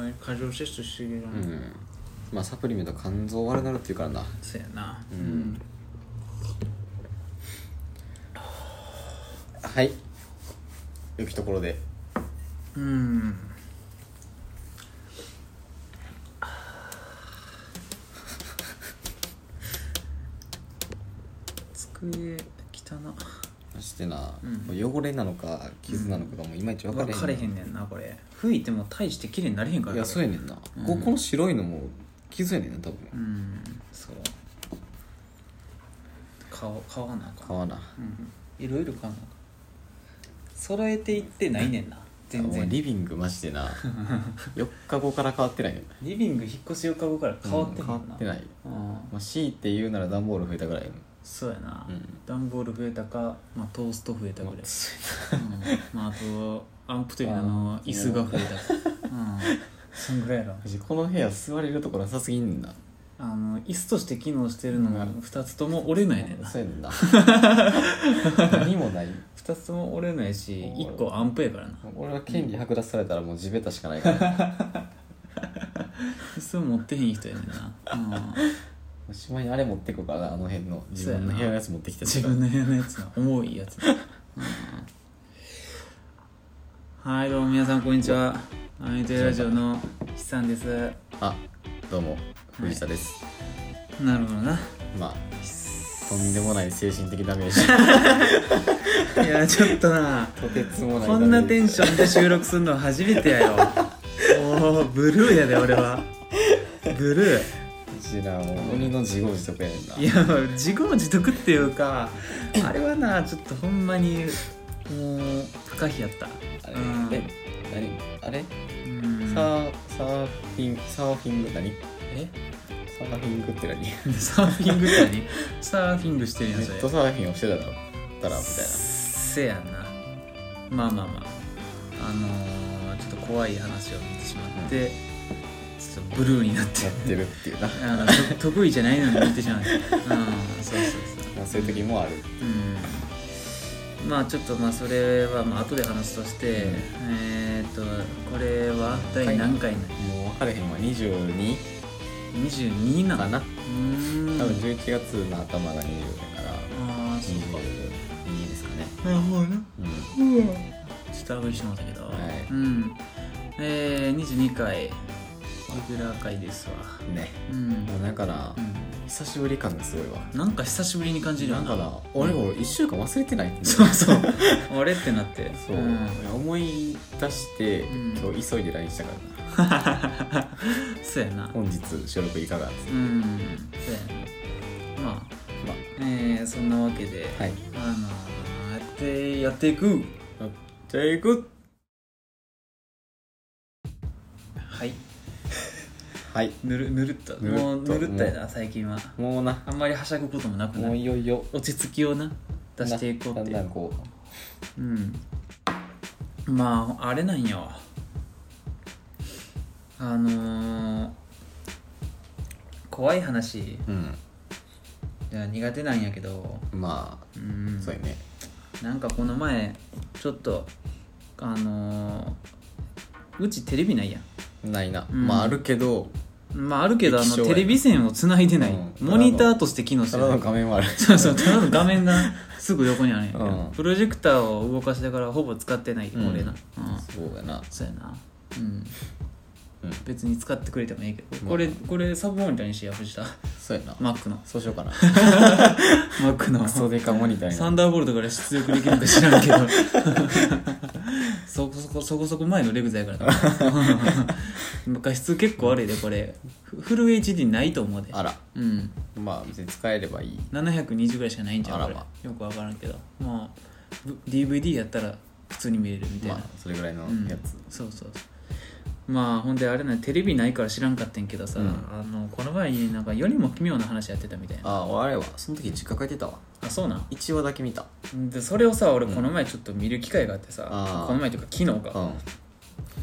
まに過剰摂取しすぎるな、うん。まあサプリメント肝臓悪なるっていうからな。そうやな。うん。はい。良きところで。うん。机汚なそしてな、うん。汚れなのか傷なのかがもういまいち分かれへん。れへんねんなこれ。拭いても大して綺麗になれへんからいやそうやねんな、うん。ここの白いのも傷やねんな多分。うんそう。顔顔はなあかん。皮な。うん。いろいろ買うの揃えていってないねんな全然。リビングマジでな。4日後から変わってないねん。なリビング引っ越し4日後から変わってへんな、うん変わってない。うん。まあ、強いて言うなら段ボール増えたぐらいのそうやな、うん。段ボール増えたか、まあ、トースト増えたぐらい、まあつうん。まあ、あとアンプという名の椅子が増えた。うん。そんぐらいやろ。マジこの部屋座れるとこなさすぎんな。あの椅子として機能してるのが2つとも折れないねんな。そうやねんな。何もない。2つとも折れないし1個アンプやからな。俺は権利剥奪されたらもう地べたしかないから。椅子持ってへん人やねんな、うん、しまいにあれ持ってくからなあの辺の。自分の部屋のやつ持ってきた自分の部屋のやつの重いやつ、う んはいどうも皆さんこんにちは。アメトラジオの筆さんです。あどうも藤田です、なるほどな。まあとんでもない精神的ダメージ。いやちょっとな。とてつもないこんなテンシションで収録するのは初めてやよ。おおブルーやで俺は。ブルーョンなもう鬼の自業自得やねんな。いや自業自得っていうかあれはなちょっとほんまにもう不可避やった。あれ、うん。え何？あれ、うん。サーサーフィンサーフィング何？え？サーフィングって何？ネサーフィングって何？サーフィングしてるやんそれットサーフィンをしてたらたらみたいな。せやな。まあまあまあ。あのー、ちょっと怖い話を見てしまって、ちょっとブルーになってやってるっていうな。あ得意じゃないのに見てしまってうんそうそうそう。まあそういう時もある。うん。まあちょっとまあそれはまあ後で話すとして、えーっとこれは第何回なもう分かれへんわ。22? 22なのかな。うーん。多分11月の頭が20だから。ああそうか。22ですかね。なるほどな。うん。ちょっとあぐりしてもらったけど、はい。うん。えー、22回レギュラー回ですわ。ね。うん、もうなんかなうん。久しぶり感がすごいわ。なんか久しぶりに感じるよなんかな俺も1週間忘れてないって。そうそう。あれってなって。そう、ん。思い出して、うん。今日急いで LINE したからな。そうやな。本日収録いかがっつうん。そうやな。まあまえー、そんなわけで、あはい。あのー、やってやっていく。やっていくはい。ぬるぬるっと。ぬるっと。もうぬるったやな最近は。もうな。あんまりはしゃぐこともなくなもういよいよ。落ち着きをな出していこうだっていう。んだんこう。ん。まああれなんよあのー、怖い話。ううん。いや苦手なんやけど。まあうん。そうやね。なんかこの前ちょっとあのーうちテレビないやないな、うん。まああるけど。んまああるけどあ液晶やのテレビ線をつないでない、うん。モニターとして機能してただないの画面はある。そうそうただの画面がすぐ横にあるんやけど、うん。プロジェクターを動かしてからほぼ使ってないうん俺な、うん。そうやな。そうやな。うんうん。別に使ってくれてもいいけど。まあ。これこれサブモニターにしよう藤田。そうやな。Mac の。そうしようかな。Mac の。クソデカモニターに。サンダーボルトから出力できるか知らんけど。そこそこそこそこ前のレグザやからな。画質結構悪いでこれ。フフル HD ないと思うで。あら。うん。まあ別に使えればいい。720ぐらいしかないんちゃうこれあ。らまよくわからんけど。まあぶ DVD やったら普通に見れるみたいな、まあそれぐらいのうん。やつ、そうそうまあほんであれなテレビないから知らんかったんけどさ、うん。あのこの前になんか世にも奇妙な話やってたみたいな。あああれはその時実家帰ってたわ。あそうなん？1話だけ見た。でそれをさ俺この前ちょっと見る機会があってさ、あー。この前というか昨日か、うん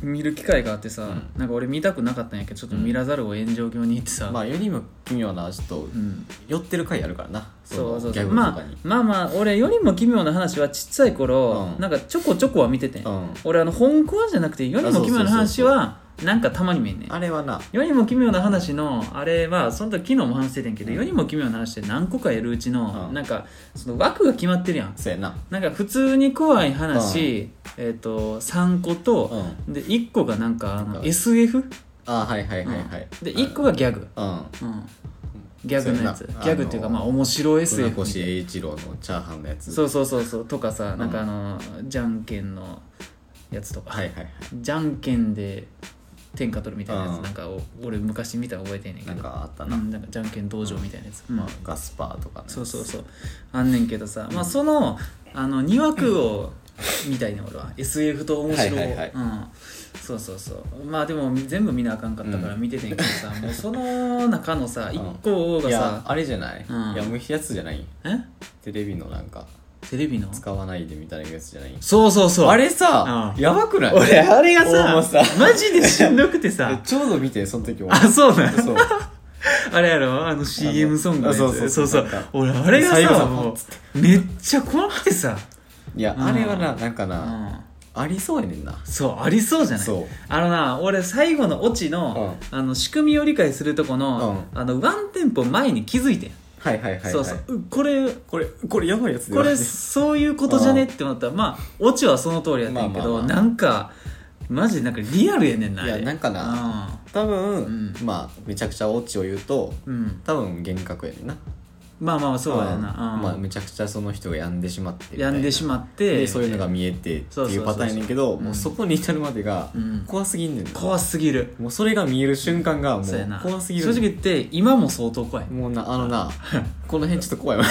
見る機会があってさ、うん。なんか俺見たくなかったんやけどちょっと見らざるを炎上境に行ってさ、まあ世にも奇妙なちょっとうん、寄ってる回あるからな。そうそうのギャグとそうまあまあまあ俺よりも奇妙な話はちっちゃい頃、うん。なんかちょこちょこは見ててん、うん。俺あの本コアじゃなくてよりも奇妙な話はなんかたまに見んねん。あれはな。世にも奇妙な話のあれはその時昨日も話しててんけど、世にも奇妙な話って何個かやるうちの、うん。なんかその枠が決まってるやん。そうやななんか普通に怖い話、えっ、と3個と、で1個がなんかあの SF、あはいはいはいはい、で1個がギャグ、うん。うん、ギャグのやつ。ギャグっていうかまあ面白い SF 船越英一郎のチャーハンのやつ。そうそうそうそう。とかさ、んなんかあのじゃんけんのやつとか、はいはいはい。じゃんけんで天下取るみたいなやつ、うん。なんかお俺昔見たの覚えてんねんけど。なんかあったな、うん、なんかじゃんけん道場みたいなやつ、うん。まあ、ガスパーとかね。そうそうそう。あんねんけどさ、まあそのあの2枠を見たいね俺は。SF と面白を、はいはいはい。うん。そうそうそう。まあでも全部見なあかんかったから見ててんけどさ、もうその中のさ1個がいやさ、あれじゃない、うん。いや無比やつじゃない？え？テレビのなんかテレビの？使わないでみたいなやつじゃない？そうそうそう。あれさ、うん。やばくない？俺あれがもうさ。さマジでしんどくて えさちょうど見てその時もあそうなん？そう。あれやろ？あの CM ソングのやつ。あそうそうそう。そうなんか。俺あれが最後ささもうめっちゃ怖くてさ、いや、うん。あれはななんかうな、ん、ありそうやねんな。そうありそうじゃない？そう。あのな俺最後のオチの,、あの仕組みを理解するとこの,、あのワンテンポ前に気づいてん、はいはいはいはい。そうそう。うこれこれこれやばいやつだこれそういうことじゃねって思ったらまあオチはその通りやったんやけど、まあまあまあなんかマジでなんかリアルやねんないやなんかな。多分、ん。まあめちゃくちゃオチを言うとうん、うん、多分幻覚やねんなまあまあそうやな、うん。まあめちゃくちゃその人が病んでしまってみたいな。病んでしまって。でそういうのが見えてってそうそうそうそういう。パターンやねんけどうん。もうそこに至るまでがうん。怖すぎんねんな。怖すぎる。もうそれが見える瞬間がもそうやな。う怖すぎる。正直言って今も相当怖い。もうなあのな この辺ちょっと怖いわ。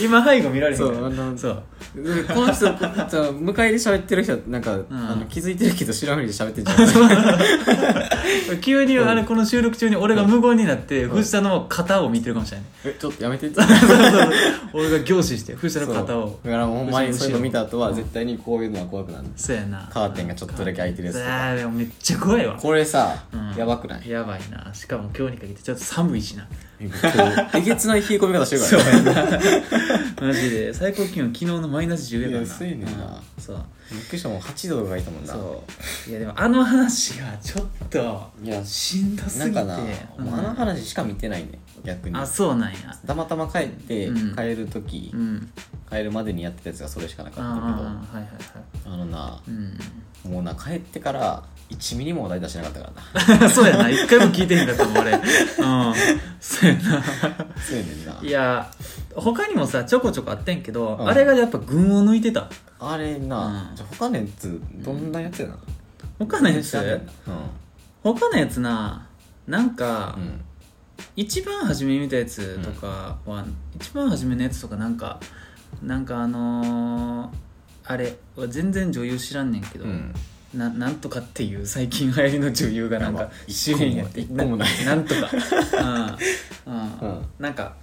今背後見られへんからそうあのそうでこの人こじゃあ向かいで喋ってる人なんか、ん。あの気づいてるけど知らんふりで喋ってんじゃん。急にうんあれこの収録中に俺が無言になって藤田の肩を見てるかもしれないえちょっとやめて 俺が凝視して藤田の肩を。だからもうほんまにそういうの見た後はうん絶対にこういうのは怖くなるそうやな。カーテンがちょっとだけ開いてるやつとか。あーでもめっちゃ怖いわ。これさ、うん。やばくない？やばいな。しかも今日にかけてちょっと寒いしな。えげつない冷え込み方してるからね。マジで。最高気温昨日のマイナス10やからな。いやそうやねんな。うんそう。びっくりしたもん8度がいたもんな。そう。いやでもあの話がちょっといやしんどすぎて。なんかな、うんあの話しか見てないね逆に。あそうなんや。たまたま帰って、うん。帰る時、うん。帰るまでにやってたやつがそれしかなかあったけどあはいはいはい。あのなうん。もうな帰ってから1ミリも話題出してなかったからな。そうやな。一回も聞いてへんかったもん俺。うん。そうやな。そうやねんな。いや他にもさちょこちょこあってんけど、うん。あれがやっぱ群を抜いてた。あれな、うん。じゃあ他のやつどんなやつやな、他のやつ？知らん。他のやつななんか、うん、一番初め見たやつとかは、一番初めのやつとかなんかなんかあのーあれ全然女優知らんねんけど、うん。ななんとかっていう最近流行りの女優がなんか主演やって一個もない。ななんとか。うん、うん。うん。なんか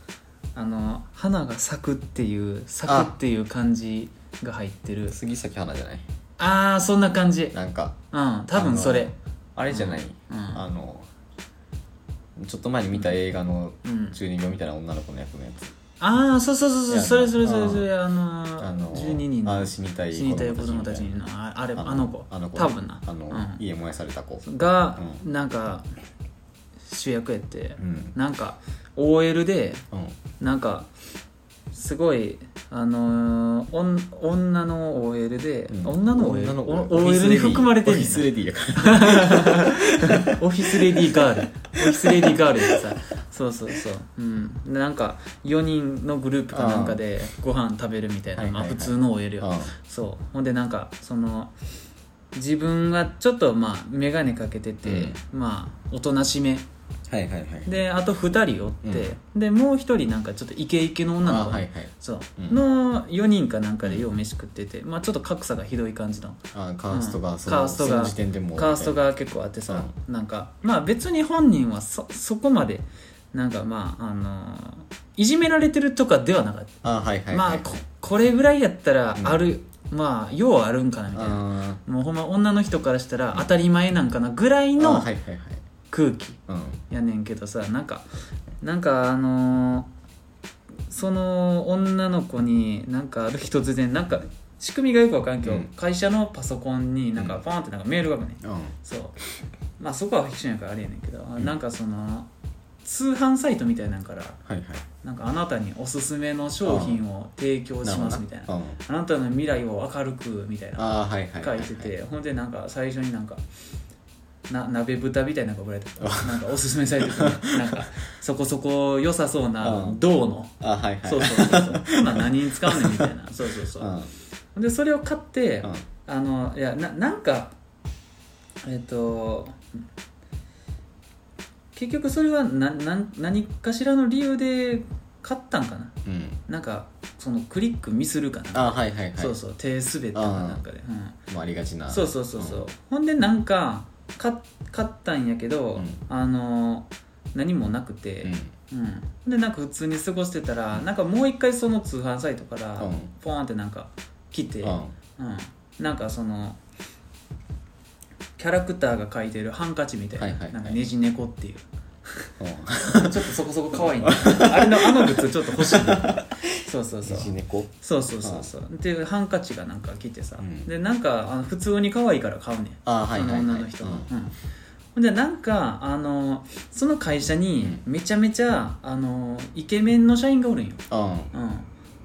あの花が咲くっていう咲くっていう感じが入ってる。杉咲花じゃない？ああそんな感じ。なんかうん多分それ。あれじゃない、うん。あのちょっと前に見た映画のうん。中二病みたいな女の子の役のやつ、ああそうそうそうそうそれそれそれうんそれあのーあの12人のあ死にたい死にたい子供たちみのああれあの子。あの子多分な。あの、うん。家燃やされた子。がうなんか主役やって。うん。なんか OL でうん。なんかすごいあのーおん女の OL で、うん。女の OL, 女のお OL に含まれてオフィスレディやから。オフィスレディーガール。オフィスレディーガールでさ。そうそうそう。うん。でなんか4人のグループかなんかでご飯食べるみたいな、はいはいはい。まあ普通の OL よ、そう。ほんでなんかその自分がちょっとまあ眼鏡かけてて、まあおとなしめはいはいはい。であと2人おって、でもう1人なんかちょっとイケイケの女の子、あはいはい。そう、うん。の4人かなんかでよう飯食ってて、まあ、ちょっと格差がひどい感じの。あカーストうん。がそのカーストがその時点でもう。カーストが結構あってさ、なんかまあ別に本人はそそこまでなんかまああのーいじめられてるとかではなかった、あはいはいはい。まあここれぐらいやったらうん。ある、まあようあるんかなみたいな。あもうほんま女の人からしたら当たり前なんかなぐらいーのあはいはいはい空気うん。やねんけどさなんかなんかあのーその女の子になんかある日突然なんか仕組みがよくわかんけど、うん。会社のパソコンになんかうんパーンってなんかメールが来るね、うん。そう。まあそこはフィクションやからあれやねんけど、ん。なんかその通販サイトみたいなんからはいはい。なんかあなたにおすすめの商品を提供しますみたいな。うん。あなたの未来を明るくみたいな。書いててほんでなんか最初になんかな鍋豚みたいなのが送られてきた。なんかおすすめされてて、ね、なんかそこそこ良さそうなうん。銅の。あはいはい。そうそうそうそう。ほな何に使うねんみたいな。そうそうそう。でそれを買って、うん。あのいやななんかえっ、と結局それはななん何かしらの理由で買ったんかな。うん。なんかそのクリックミスるかな、あはいはいはい。そうそう。手滑ったかなんかで、うん。まあありがちな。そうそうそうそう、ほんでなんか買買ったんやけど、うん。あの何もなくて、うん。うん。でなんか普通に過ごしてたらなんかもう一回その通販サイトからうん。ポーンってなんか来て、うん。うん、なんかそのキャラクターが描いてるハンカチみたいな,、はいはいはい。なんかねじ猫っていう。うんちょっとそこそこ可愛いね。あれのあのグッズちょっと欲しいね。そうそうそう。猫。そうそうそうそう。っていうハンカチがなんか来てさ、うん。でなんかあの普通に可愛いから買うねん。あはいはいはい。その女の人。が、ううん。ほんでなんかあのその会社にめちゃめちゃあのイケメンの社員がおるんよ、うん。うん、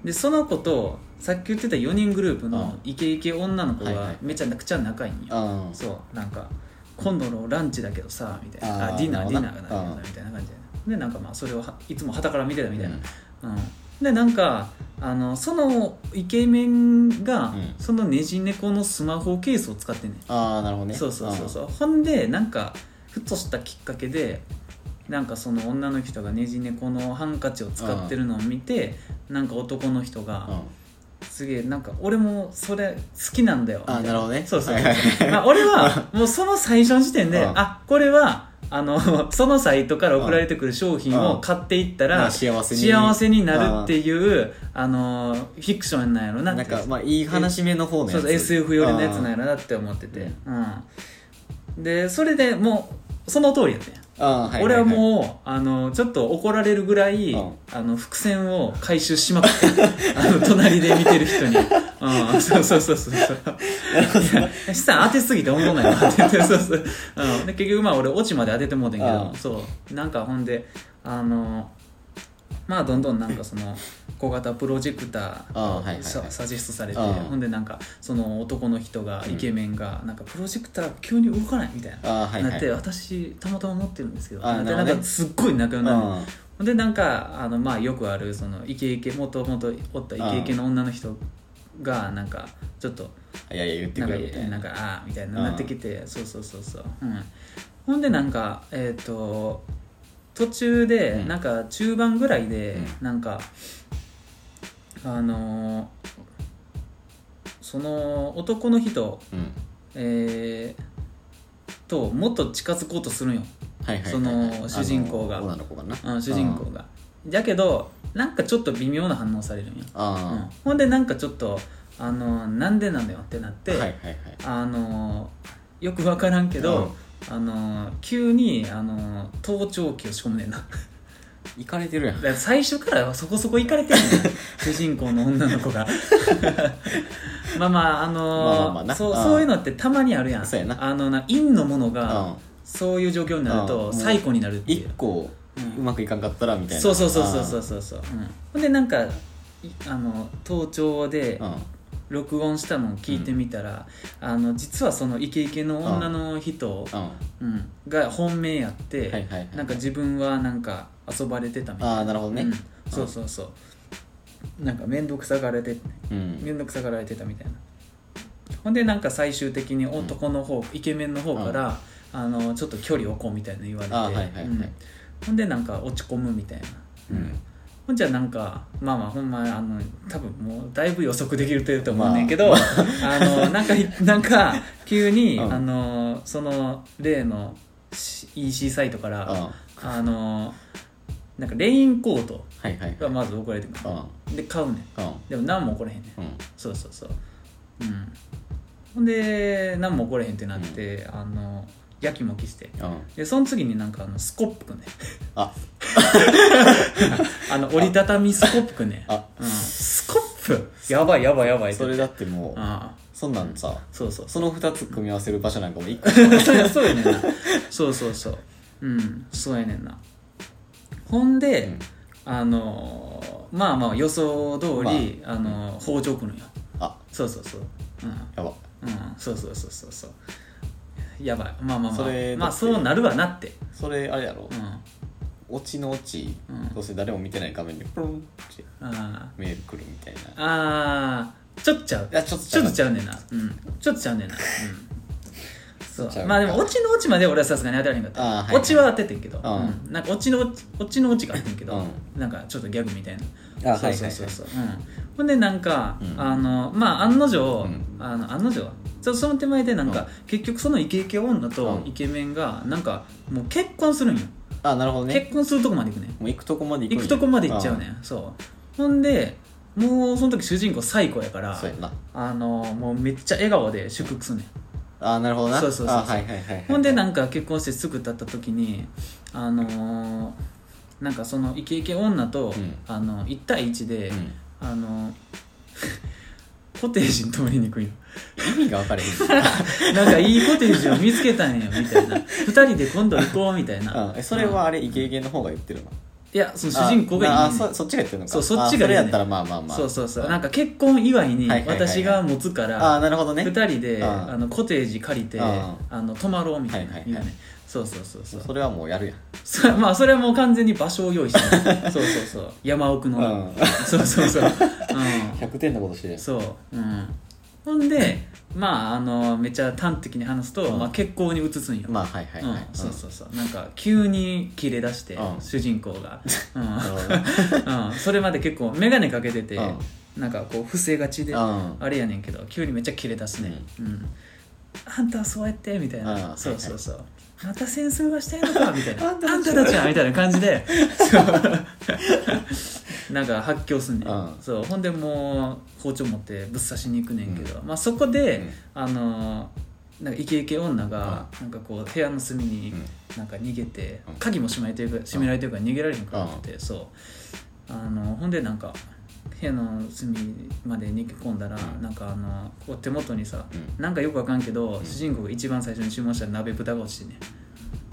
でその子とさっき言ってた4人グループのイケイケ女の子がめちゃくちゃ仲いいんよ、うん。そうなんか今度のランチだけどさみたいな。あディナーディナーがだけどさみたいな感じででなんかまあそれをはいつも傍から見てたみたいな、うん。うん。でなんかあのそのイケメンが、うん。そのネジ猫のスマホケースを使ってんねん。ああなるほどね。そうそうそうそう。ほんでなんかふとしたきっかけでなんかその女の人がネジ猫のハンカチを使ってるのを見てなんか男の人がうんうんすげえなんか俺もそれ好きなんだよ。あなるほどね。そうそうはいまあ俺はもうその最初の時点でうん。あこれはあの そのサイトから送られてくる商品をうん。買っていったまらあ幸せに。幸せになるっていうあのフィクションなんやろななんかまあいい話目の方のやつ。そうそう SF 寄りのやつなんやろなって思ってて。うん。でそれでもうその通りやったんやあーはい。俺はうもうあのちょっと怒られるぐらい、うん。あの伏線を回収しまくって あの隣で見てる人に、うん、そうそうそうそうそう。いやしたら当てすぎておもろないわ。って言ってそうそう、うん、で結局まあ俺オチまで当ててもうてんけど、うん。そう。なんかほんであのまあどんどんなんかその小型プロジェクターあーはいはいはい。さサジェストされてうんほんでなんかその男の人がイケメンがなんかプロジェクター急に動かないみたいななって私たまたま持ってるんですけどでなんかすっごい仲良くなる。うん。ほんでなんかあのまあよくあるそのイケイケもともとおったイケイケの女の人がなんかちょっといやいや言ってくれみたいな。なんかああみたいなうんなってきてそうそうそうそう、うん、ほんでなんかえっ、と途中でうん。なんか中盤ぐらいでうなんか、あのーその男の人うん。えーともっと近づこうとするんよ。はいはいはいはい。その主人公が。あの女の子がな？うん、主人公が。だけどなんかちょっと微妙な反応されるんよ、うん。あ、ほんでなんかちょっとあのなんでなのよってなって、あはいはいはい。あのよく分からんけど、あの急にあの盗聴器を仕込むねんな。だか行かれてるやん。ら最初からそこそこ行かれてる。主人公の女の子が。まあまああのまあまあまあな。うんそうそういうのってたまにあるやん。そうやな。あのな陰のものうがん。そういう状況になるうん。と最古になるっていう。一個うまくいかんかったらみたいな。そうそうそうそうそうそう。そう、うん、ほんでなんかいあの盗聴でうん。録音したのを聞いてみたら、あの実はそのイケイケの女の人、うん。うん、が本命やって、はいはいはい。なんか自分はなんか遊ばれてたみたいな。ああなるほどね。うん、そうそうそう。なんか面倒くさがられてうん。面倒くさがられてたみたいな。ほんでなんか最終的に男の方、イケメンの方から、あのちょっと距離置こうみたいな言われて、あはいはいはい。うん。ほんでなんか落ち込むみたいな、うん。ほんじゃなんかまあまあほんまあの多分もうだいぶ予測できるとと思うねんけど、あ、のなんかなんか急に、うん。あのその例の EC サイトから、うん。あのなんかレインコートはいはいがまず送られてくる、うん。で買うねん。うん。でも何も起これへんねん。うん。そうそうそう。うん。ほんで何も起これへんってなって、あのやきもきして。うん。でその次になんかあのスコップくんねあ。あの折りたたみスコップくんねあ。うん、スコップ？やばいやばいやばい。ってそれだってもうああそんなんさそうそうその2つ組み合わせる場所なんかも一個。そうやねんな。そうそうそう。うん。そうやねんなほんで、うん。あのーまあまあ予想通り、あのー包丁くるんよ。あ。そうそうそう。うん。やば。うん。そうそうそうそうそう。やばい。まあまあまあ。それまあそうなるわなって。それあれやろ。うん。オチのオチうん。どうせ誰も見てない画面にプロンってあメール来るみたいな。ーあー。ちょっとちゃう。いやちょっとちょっとちゃうねんな。うん。ちょっとちゃうねんな。うんそう。まあでもオチのオチまで俺はさすがに当てられへんかった、はいはい。オチは当ててんけど、うん。うん。なんかオチのオチのオチがあってんけど、うなんかちょっとギャグみたいな。あはいはいはい。そうそうそうそう、うん、ほんでなんか、うん。あのまあ案の定、うん。あの案の定ちょっとその手前でなんか、うん。結局そのイケイケ女とうん。イケメンがなんかもう結婚するんよ、あなるほどね。結婚するとこまで行くねん。もう行くとこまで行く行くとこまで行っちゃうねん。そう。ほんでもうその時主人公最高やからあのもうめっちゃ笑顔で祝福すんねんあなるほどな。そうそうそうそう。あはいはいはいはい。ほんでなんか結婚してすぐ経った時にあのーなんかそのイケイケ女と、うん。あの1対1で、うん。あの コテージに泊まりに行くんよ。意味が分かれへん。なんかいいコテージを見つけたんやみたいな。2人で今度行こうみたいな。うんえそれはあれイケイケの方が言ってるの？いやその主人公がいい。ああそそっちが言ってるのか。そうそっちがね。あそれやったらまあまあまあ。そうそうそう。なんか結婚祝いにはいはいはいはい。私が持つから、ああなるほどね。2人でうん。あのコテージ借りてうん。あの泊まろうみたいなはいはいはい。言うね。そうそうそうそう。それはもうやるやん。そまあそれはもう完全に場所を用意してる。そうそうそう。山奥の、うん。そうそうそう、う100 点のことしてるそう、うん、ほんでまああのめっちゃ端的に話すと、うん。まあ、結婚に移すんよ、まあはいはいはい、うん、そうそうそう。なんか急に切れ出して、うん。主人公が、うん。うん、それまで結構眼鏡かけてて、うん。なんかこう伏せがちで、うん。あれやねんけど急にめっちゃ切れ出すね、うん。あんたはそうやってみたいな、うんそうそうそう、また戦争がしたいのかみたいな。あんたたち。はみたいな感じで。なんか発狂すんねん、うんそう。ほんでもう包丁持ってぶっ刺しに行くねんけど、まあ、そこで、うん。あのなんかイケイケ女が、なんかこう部屋の隅にうん。なんか逃げて、うん。鍵も閉められてるから閉められてるから逃げられへんくなってて、そう。あのほんでなんか部屋の隅まで逃げ込んだら、うん。なんかあのこう手元にさ、うん。なんかよくわかんけど、ん。主人公が一番最初に注文した鍋豚が落ちてね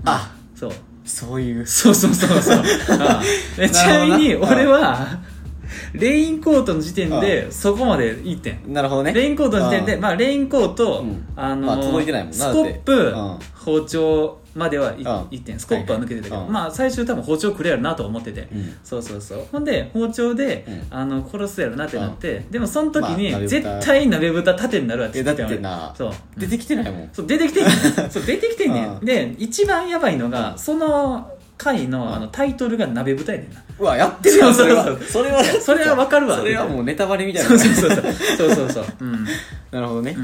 あそう。そういう。そうそうそうそう。ああ。でちなみになるほどな。俺はレインコートの時点でそこまでいってん。なるほどね。レインコートの時点で、うんまあ、レインコート、うん。あのまあ届いてないもんなスコップ、だって包丁まではい、うんいってんスコップは抜けてたけど、はいはい。まあ最終多分包丁くれやろなと思ってて、うん。そうそうそう。ほんで包丁で、うん。あの殺すやろなってなって、でもその時に、まあ絶対鍋豚縦になるわって言ってたそう。出てきてないもん。そう出てきてんねん。そう出てきてんねん。うんで一番やばいのが、うんその回の,、うん。あのタイトルが鍋豚やねんな。うわやってるやんそれは。それはそれはわかるわ。それはもうネタバレみたいな。そうそうそうそう。そうそうそう。うん。なるほどね。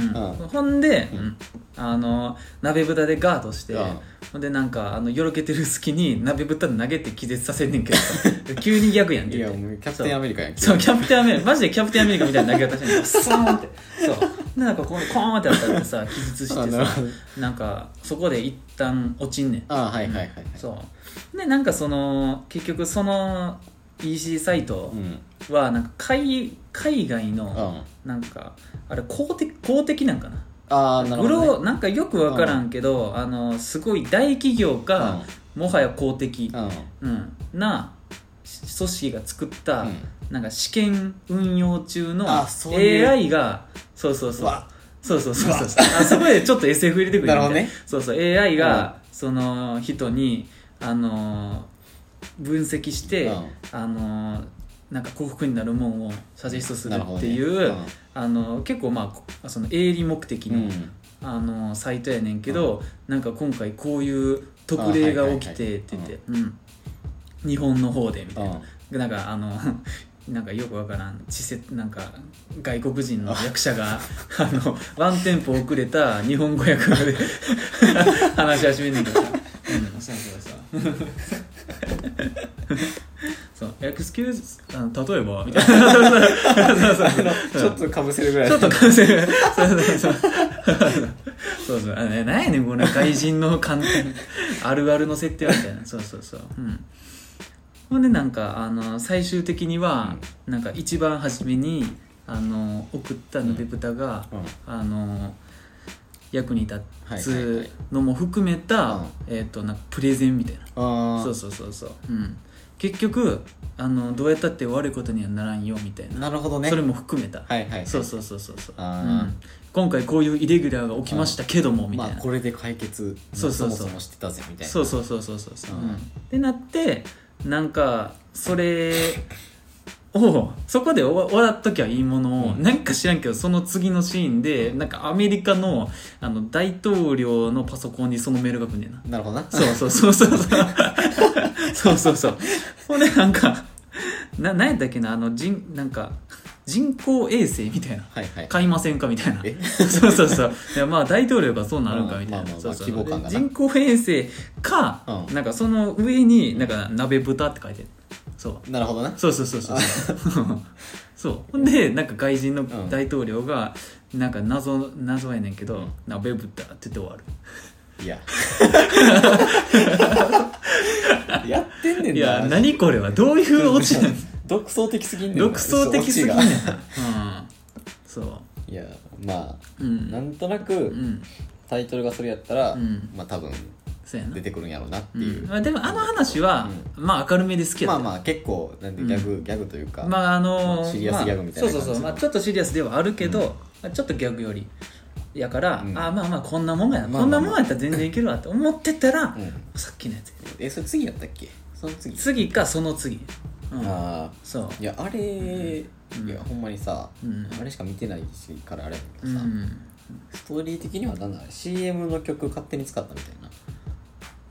ほんで、うん。あの鍋豚でガードして、うん。ほんでなんかあのよろけてる隙に鍋豚投げて気絶させんねんけどさ。急に逆やんっていやもうキャプテンアメリカやんそうキャプテンアメリカ。マジでキャプテンアメリカみたいな投げ方してんのスーンって。そう。でなんかこうコーンってやったらさ気絶してさなんかそこで一旦落ちんねん。あはいはいはいはい。そう。でなんかその結局その EC サイトうん。はなんか海海外のうん。なんかあれ公的公的なんかな。ああなるほグどね。ロなんかよく分からんけど、あのすごい大企業か、もはや公的、うん。うんな組織が作った、うん。なんか試験運用中のあそういう AI がそうそうそう。うわそうそうそうそう。あそこでちょっと SF 入れてくれな。るほどね。そうそう。AI が、その人にあのー分析して、うん。あのーなんか幸福になるもんをサジェストするなるほどね。っていう、うん。あの結構まあこその営利目的の,、うん。あのサイトやねんけど、なんか今回こういう特例が起きてって言って、うん、日本の方でみたいな、なんかあのなんかよくわからん。稚拙なんか外国人の役者が あのワンテンポ遅れた日本語訳で 話し始めんねんけど。さ、うん、そうそうそう。そう「エクスキューズあの例えば」みたいなちょっとかぶせるぐらい。ちょっと感性がそうそうそう。そうそう。あのね何やねんこの外人の簡単あるあるの設定はみたいな。そうそうそう。うんほんでなんかあの最終的には、なんか一番初めにあの送ったのべ豚が、うん。あの役に立ついのも含めた、うん。えっ、となんかプレゼンみたいな。ああそうそうそうそう、うん、結局あのどうやったって悪いことにはならんよみたいな、なるほどね。それも含めた、はいはいはい。そうそうそうそうそう、ん、今回こういうイレギュラーが起きましたけどもみたいな、まあこれで解決そうそうそう。そもそもしてたぜみたいな。そうそうそうそうそうそう、うん。うん。ってなってなんかそれをそこで終わ終わっときゃいいものを、うん。なんか知らんけどその次のシーンでなんかアメリカのあの大統領のパソコンにそのメールが来んねんな。なるほどな。そうそうそうそうそう。そうそうほんでなんかな何やったっけなあの人なんか人工衛星みたいな。はいはい。買いませんかみたいな。え？そうそうそう。いやまあ大統領がそうなるんかみたいな、人工衛星か、うん。なんかその上になんか鍋豚って書いて。るそう。なるほどな。そうそうそうそうそう。でなんか外人のん。大統領がなんか謎謎やねんけど、うん。鍋豚って言って終わる。いや。やってんねんな。いや何これは。どういうオチなの独創的すぎんねんな独創的すぎんねんうん。がそう。いやまあうん。なんとなくうんタイトルがそれやったらうん。まあ多分そうやな。出てくるんやろうなってういう、ん。まあ、でもあの話は、まあ明るめで好きやまあまあ結構なんでギャグ、ギャグというか、まああのまあシリアスギャグみたいなまあそうそうそう、まあ、ちょっとシリアスではあるけど、まあちょっとギャグよりやから、うん。あまあまあこんなもんやな、まあまあこんなもんやったら全然いけるわって思ってたら、うん。さっきのやつえそれ次やったっけ？その次。次かその次、うん、あそう。あいやあれ、うん。いやほんまにさ、うん。あれしか見てないしからあれやけどさ、うん。ストーリー的には何だ CM の曲勝手に使ったみたいな。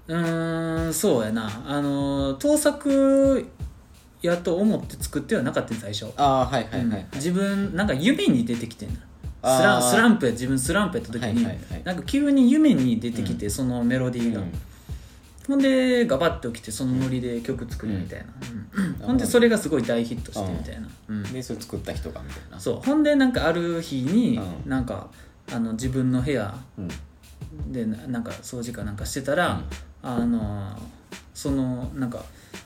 うーんそうやな。あの盗作やと思って作ってはなかったん最初。ああはいはいはい、はい。うん。自分なんか夢に出てきてんな。スあー。ラスランプや自分スランプやった時に、はいはいはい。なんか急に夢に出てきて、そのメロディーが、うんほんでガバッと起きてそのノリで曲作るみたいな、うん。ほんでそれがすごい大ヒットしてみたいな、うん。でそれ作った人がみたいな。そう。ほんでなんかある日に、うん。なんかあの自分の部屋うん。でななんか掃除かなんかしてたら、あのそのなんか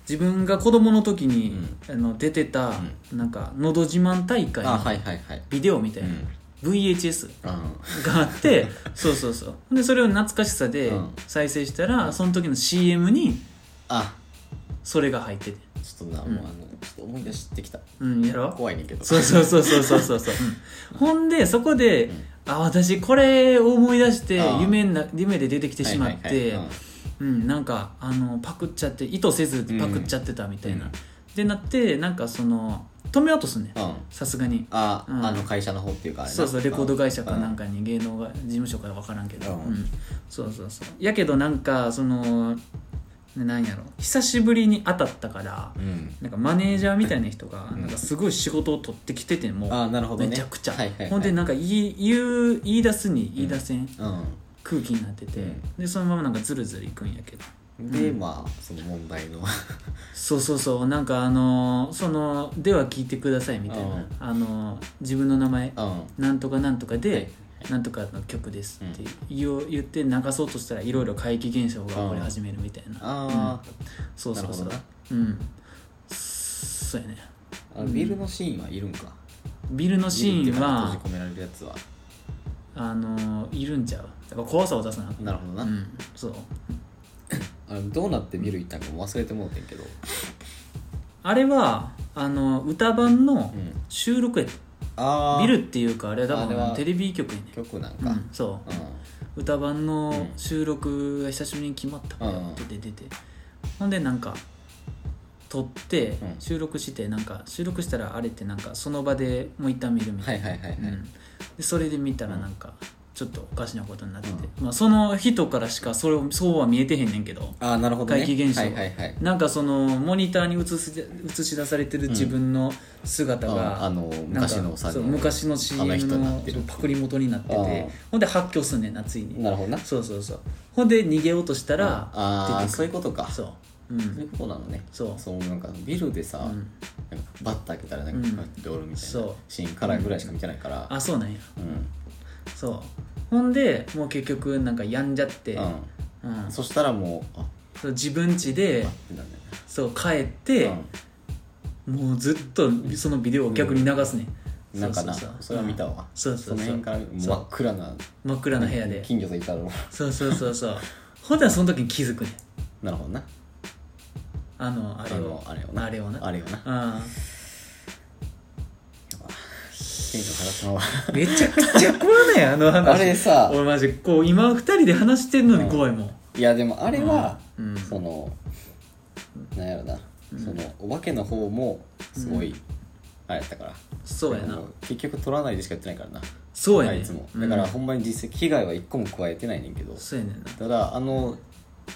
自分が子供の時に、あの出てた、なんか「のど自慢大会」のあはいはいはい。ビデオみたいな、うん VHS うん。があってそうそうそう。でそれを懐かしさでうん。再生したら、その時の CM にあ。それが入ってて。ちょっとな、うん。もうあのちょっと思い出してきた。うんやろ怖いねんけど。そうそうそうそうそうそうそう、うん。ほんでそこで、あ私これを思い出して夢な夢で出てきてしまって、うん、なんかあのパクっちゃって意図せずパクっちゃってたみたいな、うん。でなってなんかその止めようとすんねさすがに。あ、うん。あの会社の方っていうかあれな。そうそうレコード会社かなんかかに芸能が事務所か分からんけど、うん。うん。そうそうそう。やけどなんかそのねなんやろ。久しぶりに当たったからうん。なんかマネージャーみたいな人がうん。なんかすごい仕事を取ってきててもあなるほどね。めちゃくちゃ、はいはいはい。ほんでなんか言い言う言い出すに言い出せんうん。空気になってて、うん。でそのままなんかズルズルいくんやけどで、うん。まあその問題の。そうそうそう。なんかあのーその「では聞いてください」みたいな、うん。あのー自分の名前うん。なんとかなんとかで、はい。なんとかの曲ですって言う言って流そうとしたらいろいろ怪奇現象が起こり始めるみたいな、あそうそうそう。うん。そうやね。ーあのビルのシーンはいるんか。ビルのシーンは閉じ込められるやつは。あのいるんちゃう。だから怖さを出さななるほどな、うん。そうあのどうなってビル行ったんかも忘れてもうてんけど、あれはあの歌版のうん、収録やああビルっていうかあれは多あれは分テレビ局やね曲なんか、うんそう。う歌版のうん。収録が久しぶりに決まったかって出てて。ほんでなんか撮ってうん。収録してなんか収録したらあれってなんかその場でもう一旦見るみん、たいな、はいはいはいはい、うん。でそれで見たらなんかちょっとおかしなことになってて、まあ、その人からしかそれをそうは見えてへんねんけど。ああなるほどね。怪奇現象。はいはいはい。なんかそのモニターに映し映し出されてる自分の姿が、ああの昔のさそう昔の CM あのパクリ元になってあてほんで発狂すんねんなついに。なるほどな。そうそうそう。ほんで逃げようとしたらああ出てくる。そういうことか。そう。うそういうんことなのね。そう。そうなんかビルでさ、うん。なんかバッと開けたらなんうん。かこうやっておるみたいなシーンからぐらいしか見てないから。あそうなんや。うん。そうほんでもう結局なんか病んじゃって、ううん。ん、そしたらもうあそう自分家であってなんだよそう帰って、ねもうずっとそのビデオを逆に流すね、なんかなそうそうそう。それは見たわ。そうそうそう。の辺から真っ暗な真っ暗な部屋で。金魚さんいたろ。そうそうそうそう。ほんならその時に気づくね。なるほどな。あのあれを。あのあれをな。あれをな。あれをな。あテンション下がってまうわあめちゃくちゃ怖ないあの話。あれさ。俺マジこう今二人で話してんのに怖いもん、いやでもあれは、うん。そのなんやろな、そのお化けの方もすごい、あれやったから。そうやな。も結局取らないでしかやってないからな。そうやねあいつも。だからうんほんまに実際被害は一個も加えてないねんけど。そうやねんな。ただあの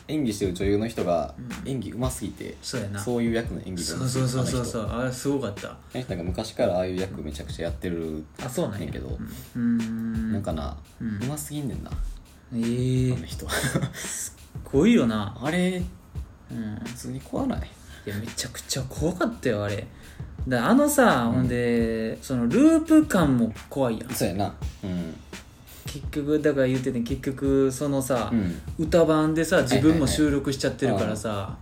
演技してる女優の人がうん。演技うますぎて、そうやな。そういう役の演技そうそうそうそうそう。うあれすごかった。あの人なんか昔からああいう役めちゃくちゃやってるあそうなんや。ねんけどうん。うーんなんかな、ううんますぎんねんな、ええ。あの人。すごいよな。あれうん。普通に怖ない？いやめちゃくちゃ怖かったよあれ。だあのさ、ほんでそのループ感も怖いやん。そうやな。うん結局だから言ってて結局そのさ、うん。歌版でさ自分も収録しちゃってるからさ、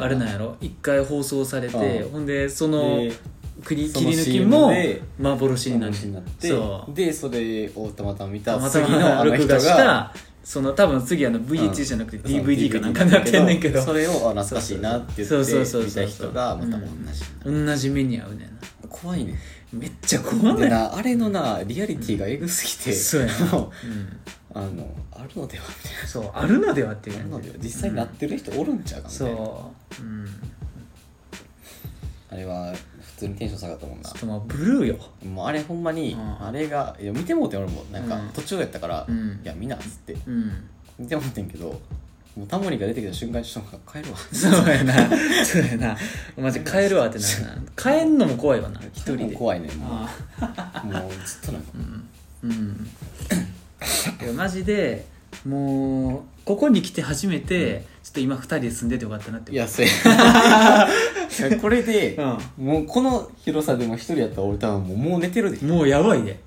あれなんやろ？一回放送されて、うん。ほんでそので切り抜きも幻になって。そう。でそれをたまたま見たたまたま録画しが。たその多分次あの VH じゃなくて DVD かなんかなってんねんけど。それをあ懐かしいなって言そうそうって見た人がまた同じ。同じ目に合うねんな怖いね。めっちゃ怖い。でなあれのなリアリティがエグすぎてそうやな、もううん、あのあるのではみたいそうあるのではっていう。なあるのでは。実際になってる人おるんちゃうかみたいな。そう。うん。あれは普通にテンション下がったもんな。ちょっともうブルーよ。もうあれほんまにうん。あれがいや見てもうて俺もなんかうん。途中やったからうん。いや見なっつって。うん。見てもってんけどもうタモリが出てきた瞬間にちょっと帰るわ。そうやな。そうやな。マジ帰るわってなるな。帰んのも怖いわな。一人で。怖いねんもあうもうずっとなんか。うん。うん。いやマジでもうここに来て初めて、ちょっと今二人で住んでてよかったなって。いやそれ いやこれでうもうこの広さでも一人やったら俺多分もうもう寝てるで。んもうやばいで。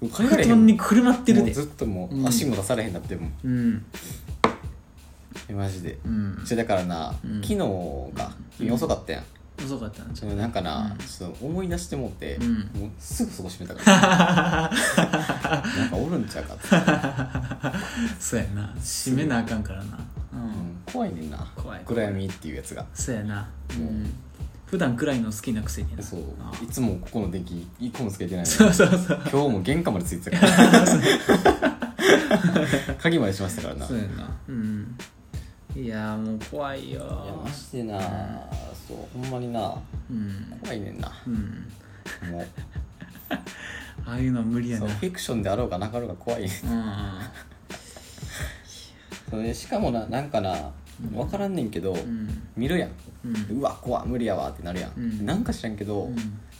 布団にくるまってるで。もうずっともううん足も出されへんなってもう。うん。えマジで。うん。じゃだからな、うん。昨日が君遅かったやん、遅かったなちそょっれなんかな、うん。ちょっと思い出してもって、うん。もうすぐそこ閉めたから。なんかおるんちゃうかって、とそうやな。閉めなあかんからな。うん、うん、怖いねんな。怖い。暗闇っていうやつが。そうやな。う。うん。ん普段暗いの好きなくせにな。そう。あいつもここの電気一個もつけてないのに。そうそうそう。今日も玄関までついてたから。鍵までしましたからな。そうやな。うんいやーもう怖いよ。マジでな。そうほんまにな。うん。怖いねんな。うん。もう ああいうのは無理やな。そうフィクションであろうがなかろうが怖いねうん。それしかもななんかな分からんねんけど、うん。見るやん、うん。うわ怖っ無理やわってなるやん、うん。なんか知らんけど、うん。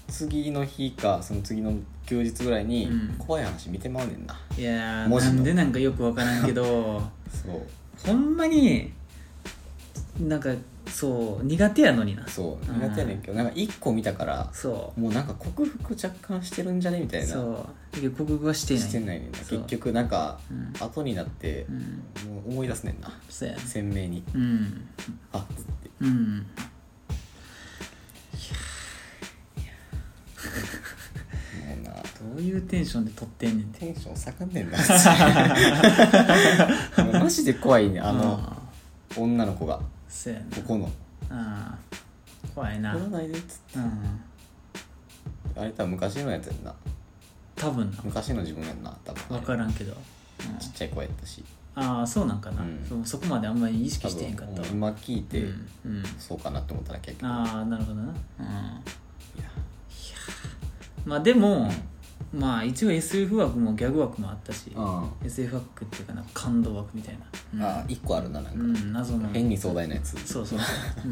次の日かその次の休日ぐらいにうん。怖い話見てまうねんな、いやー文字の。なんでなんかよくわからんけど そう。ほんまになんかそう苦手やのにな。そううん苦手やねんけどなんか一個見たからそう。もうなんか克服若干してるんじゃねみたいな。そう。結局僕はしてない。してないねんな。結局なんかうん。後になってうん。もう思い出すねんな。そうや鮮明に。うん。あっつって。うん。もうな。どういうテンションで撮ってんねんテンション下がんねんな。マジで怖いねあのあ女の子がそうやな。ここの。あ怖いな。取らないでっつって。うん。あれ多分昔のやつやんな。多分な。昔の自分やんな多分。分からんけど、うん。ちっちゃい子やったし。ああそうなんかな、うん。そうそこまであんまり意識多してへんかったわ。分今聞いて、うんうん。そうかなって思っただけやけどああなるほどな。うん。いや。まあでも、まあ一応 SF 枠もギャグ枠もあったし、あ SF 枠っていうかな感動枠みたいな、うん、あ一個あるななんか、うん謎の。変に壮大なやつ。そうそうそう、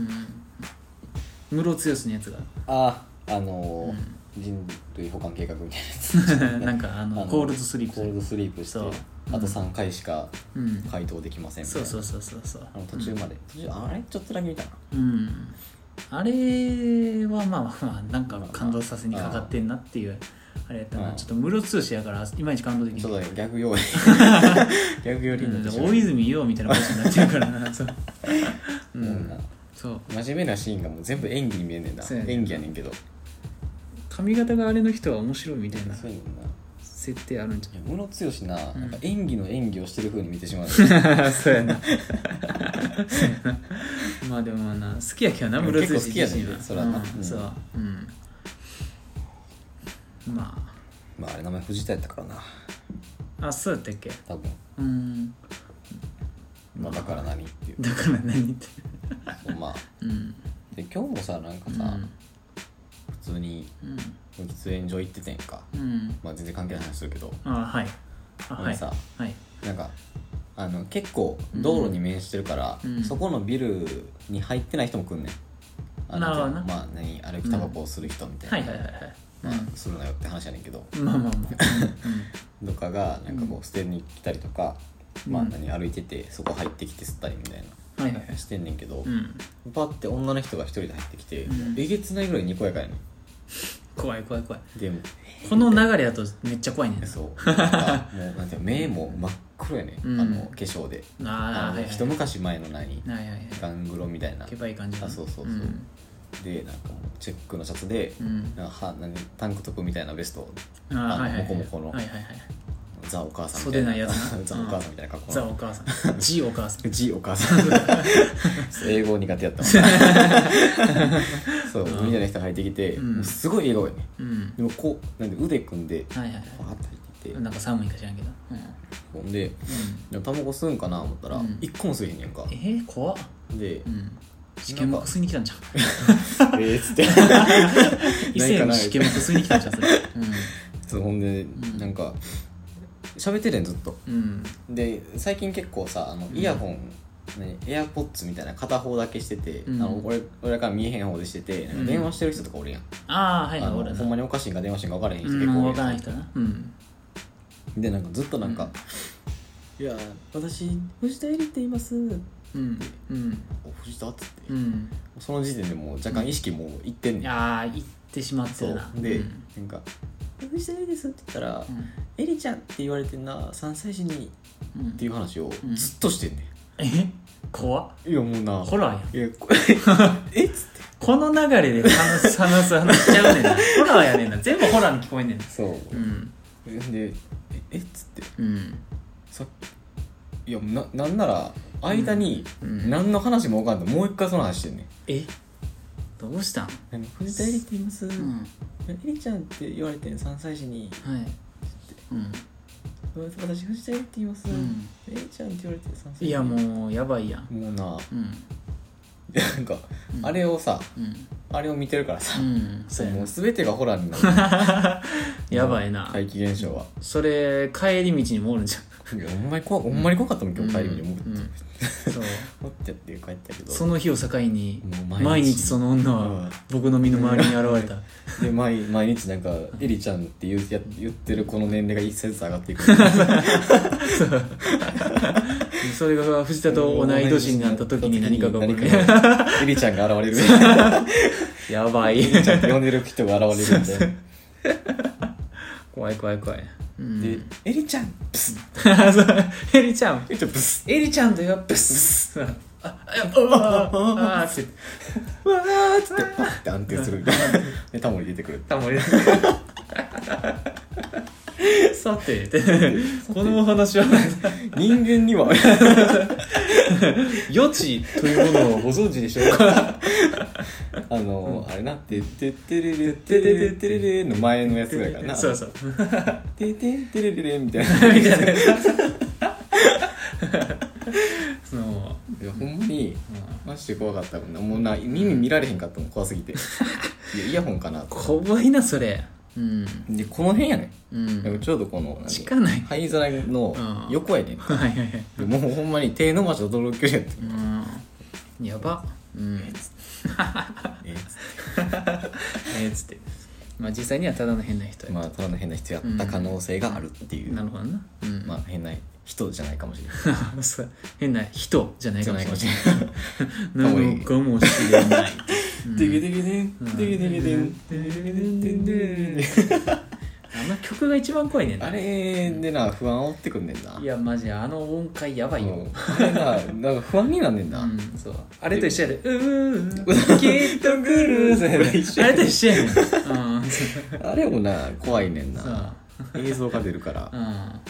うん、ムロツヨシのやつが。あああのー人類補完計画みたいなやつ。なんかあのコールドスリープ。コールドスリープしてそう。あと3回しかうん。回答できませんみたいな。そうそうそうそうそう。あの途中まで、途中あれちょっとだけ見たな。うん。あれはまあまあまあなんか感動させにかかってんなっていうあれやったな。うん。ちょっとムロツヨシやからいまいち感動できないちょっとギャグ用意ギャグ寄りになってしまう。大泉洋みたいなことになってるからな。そう、う、ん。なそう。真面目なシーンがもう全部演技に見えんねんな。そうやねん演技やねんけど。髪型があれの人は面白いみたいな設定あるんじい？やムロツヨシな,、なんか演技の演技をしてる風に見てしまう、ゃ んそうやな。そうやな。まあでもな好きやけどなムロツヨシ好きやねん自身はそらな。うん。うん。そう。うんままああれ名前藤田やったからな。ああそうやったっけ？多分、うん。まあ、だから何っていう。だから何って。そうま。あうん。で今日もさなんかさ、うん。普通にうん。喫煙所行っててんか、うん。まあ、全然関係ない話するけど。あはい。あはい。俺さはい。なんかあの結構道路に面してるから、うん。そこのビルに入ってない人も来んねん。あのなるほどな。まあ何歩きタバコをする人みたいな、はいはいはいはい。まあ、するなよって話やねんけど、まあまあまあ。とかがなんかこう捨てに来たりとか、うん。まあ何歩いててそこ入ってきて吸ったりみたいうんはいはいはない。してんねんけど、うん。パッて女の人が一人で入ってきて、うん。えげつないぐらいにこやかやね怖い怖い怖い。んでもこの流れだとめっちゃ怖いねん。そう。もうなんていうの目も真っ黒やね、うん。あの化粧で。ああはいはいあの一昔前の何はいはいはい。ガングロみたいな。けばいい感じの。あそうそうそう、んでなんかチェックのシャツで、うん。なんかは何タンクトップみたいなベスト。あのはいはいはい。モコモコの。はいはいはいザお母さんみたいな。やつな。ザお母さんみたいな格好ザお母さん。G お母さん。ジお母さん。英語苦手やったもんそうみたいな人入ってきて、うん。すごい笑顔やね。うん。でもこうなんで腕組んではいはいはパーッと入ってきて。いなんか寒いか知らんけど。うん。ほんででもタバコ吸うんかな思ったらうん。一個も吸えへんねやんか。えー、怖っ。でうん試験幕吸いに来たんじゃん「えっ?」つって。異性に試験幕吸いに来たんじゃんそれ。そうほんでん。なんか喋っててんずっと。うん。うんで最近結構さあのイヤホン、ね、エアポッツみたいな片方だけしてて、うん。あの俺俺らから見えへん方でしてて電話してる人とかおるやん、ああはいはい俺ほんまにおかしいんか電話してんか分からへん人うん結構おる分からない人なうん。でなんかずっとなんか「いや私藤田絵里って言います」うんうん。お藤田っつって、うん。その時点でもう若干意識もういってんねん、ああ言ってしまってそう。るなで、うん。なんか「藤田です」って言ったらうん「絵里ちゃん」って言われてんな3歳児にうん。っていう話をうん。ずっとしてんねえ？怖っ。んいやもうなホラーやん。いやこ えっつって。この流れで話す話す話しちゃうねんな。ホラーやねんな。全部ホラーに聞こえんねんな。そう、うん。でええっつって。うん。さっきいやななんなら間にうん。何の話も分かんないもう一回その話してんねん。え？どうしたん？何？藤田絵里って言います、うん。えりちゃんって言われてん3歳児に。はい。うん。私藤田絵里って言います、うん。えりちゃんって言われてん3歳児いやもうやばいやん。もうな。うん。なんか、うん。あれをさうん。あれを見てるからさ、うん。そうやな。もう全てがホラーになる。やばいな。怪奇現象は、それ帰り道にもおるんじゃんほんまに怖ほんまに怖かったもん今日帰り道もうんうんそう持ってって帰ったけどその日を境にもう毎日。その女うん。は僕の身の回りに現れた。で毎毎日なんかエリちゃんって言うや言ってるこの年齢が一歳ずつ上がっていく。それが藤田と同い年になった時に何かが起こる。何かがエリちゃんが現れる。やばい。エリちゃんって呼んでる人が現れるんで怖い怖い怖い、うん、でエリちゃんプスそう エリちゃん。エリちゃんプスエリちゃんとよブスああやっぱうわああってわーっつってパッて安定するみたいなでタモリ出てくるたまり さてこのお話は。人間には。予知というものをご存知でしょうか？あのあれな「てってってれれってれれってれれ」の前のやつぐらいかなそうそう「ててってれれれ」みたいなみたいなそういやほんまにマジで怖かったもんなもうな耳見られへんかったもん怖すぎていやイヤホンかなと怖いなそれうん。でこの辺やね。うん。んでもちょうどこの何近ない。灰皿のうん。横やねん。はいはいはい。でもうほんまに手伸ばし驚く距離やって。うん。やば。うん。えっつって。えー っつって。まあ実際にはただの変な人やまあただの変な人やった可能性があるっていう、なるほどな。うん。まあ変な人じゃないかもしれない。変な人じゃないかもしれれない。ないなのかもしれない。デゲデゲデンデゲデゲデンデゲデゲデンデンデンあの曲が一番怖いねんな。あれでな不安煽ってくんねんな。いやマジあの音階やばいよ、うんあれななんか不安になんねんな、うん、そう。あれと一緒やで「うーきっと来る」あれと一緒やねん、うん、あれもな怖いねんな。映像が出るから。うん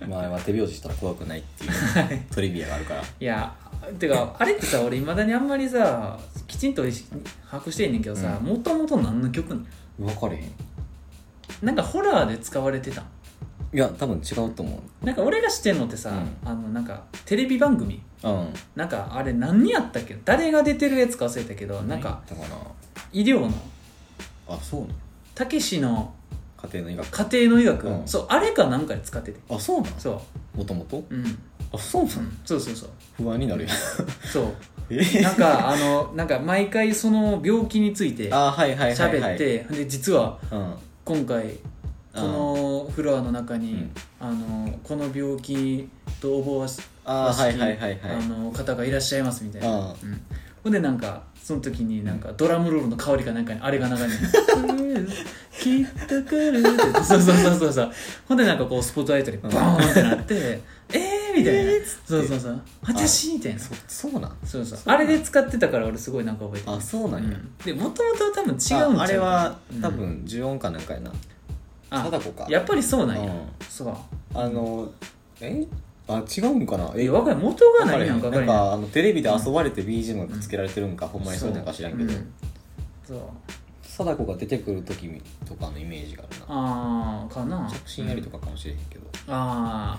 そうまあまあ手拍子したら怖くないっていうトリビアがあるから。いやてかあれってさ俺いまだにあんまりさきちんと把握してんねんけどさうん。もともと何の曲なの？分かれへん。なんかホラーで使われてた。んいや多分違うと思なんか俺が知ってんのってさ、うあのなんかテレビ番組。ううん。なんかあれ何やったっけ？誰が出てるやつか忘れたけどなんか医療の。あそうなの？たけしの家庭の医学。家庭の医学、うん。そうあれかなんかで使ってて。あそうなの？そもともとううん、あそうなん、そうそうそう。不安になるやん。そう。えなんかあのなんか毎回その病気についてあはいはいはいはい。喋ってで実はうん。今回このフロアの中に、うん。あのこの病気とおぼわしあーはいはいはいはい。あの方がいらっしゃいますみたいな、あうん、ほんでなんかその時になんかドラムロールの香りかなんかにあれが流れる。きっと来る。ってそうそうそうそうそう。ほんでなんかこうスポットライトでボーンってなってえーみたいな、そうそうそう。私？みたいな。そそうなん？そうそう。そうあれで使ってたから俺すごいなんか覚えてる。あそうなんや、うん。でもともと多分違うんちゃうああれはうん。多分重音かなんかやな、あ貞子か。やっぱりそうなんや、うん。そう。あのえ？あ違うんかな？え分かる元が何なんか分かなんるやんかあのテレビで遊ばれて BGM がつけられてるんか、ほんまにそうなんか知らんけど、うん。そう。貞子が出てくる時とかのイメージがあるな。ああかな。着信やりとかかもしれへんけど、ああ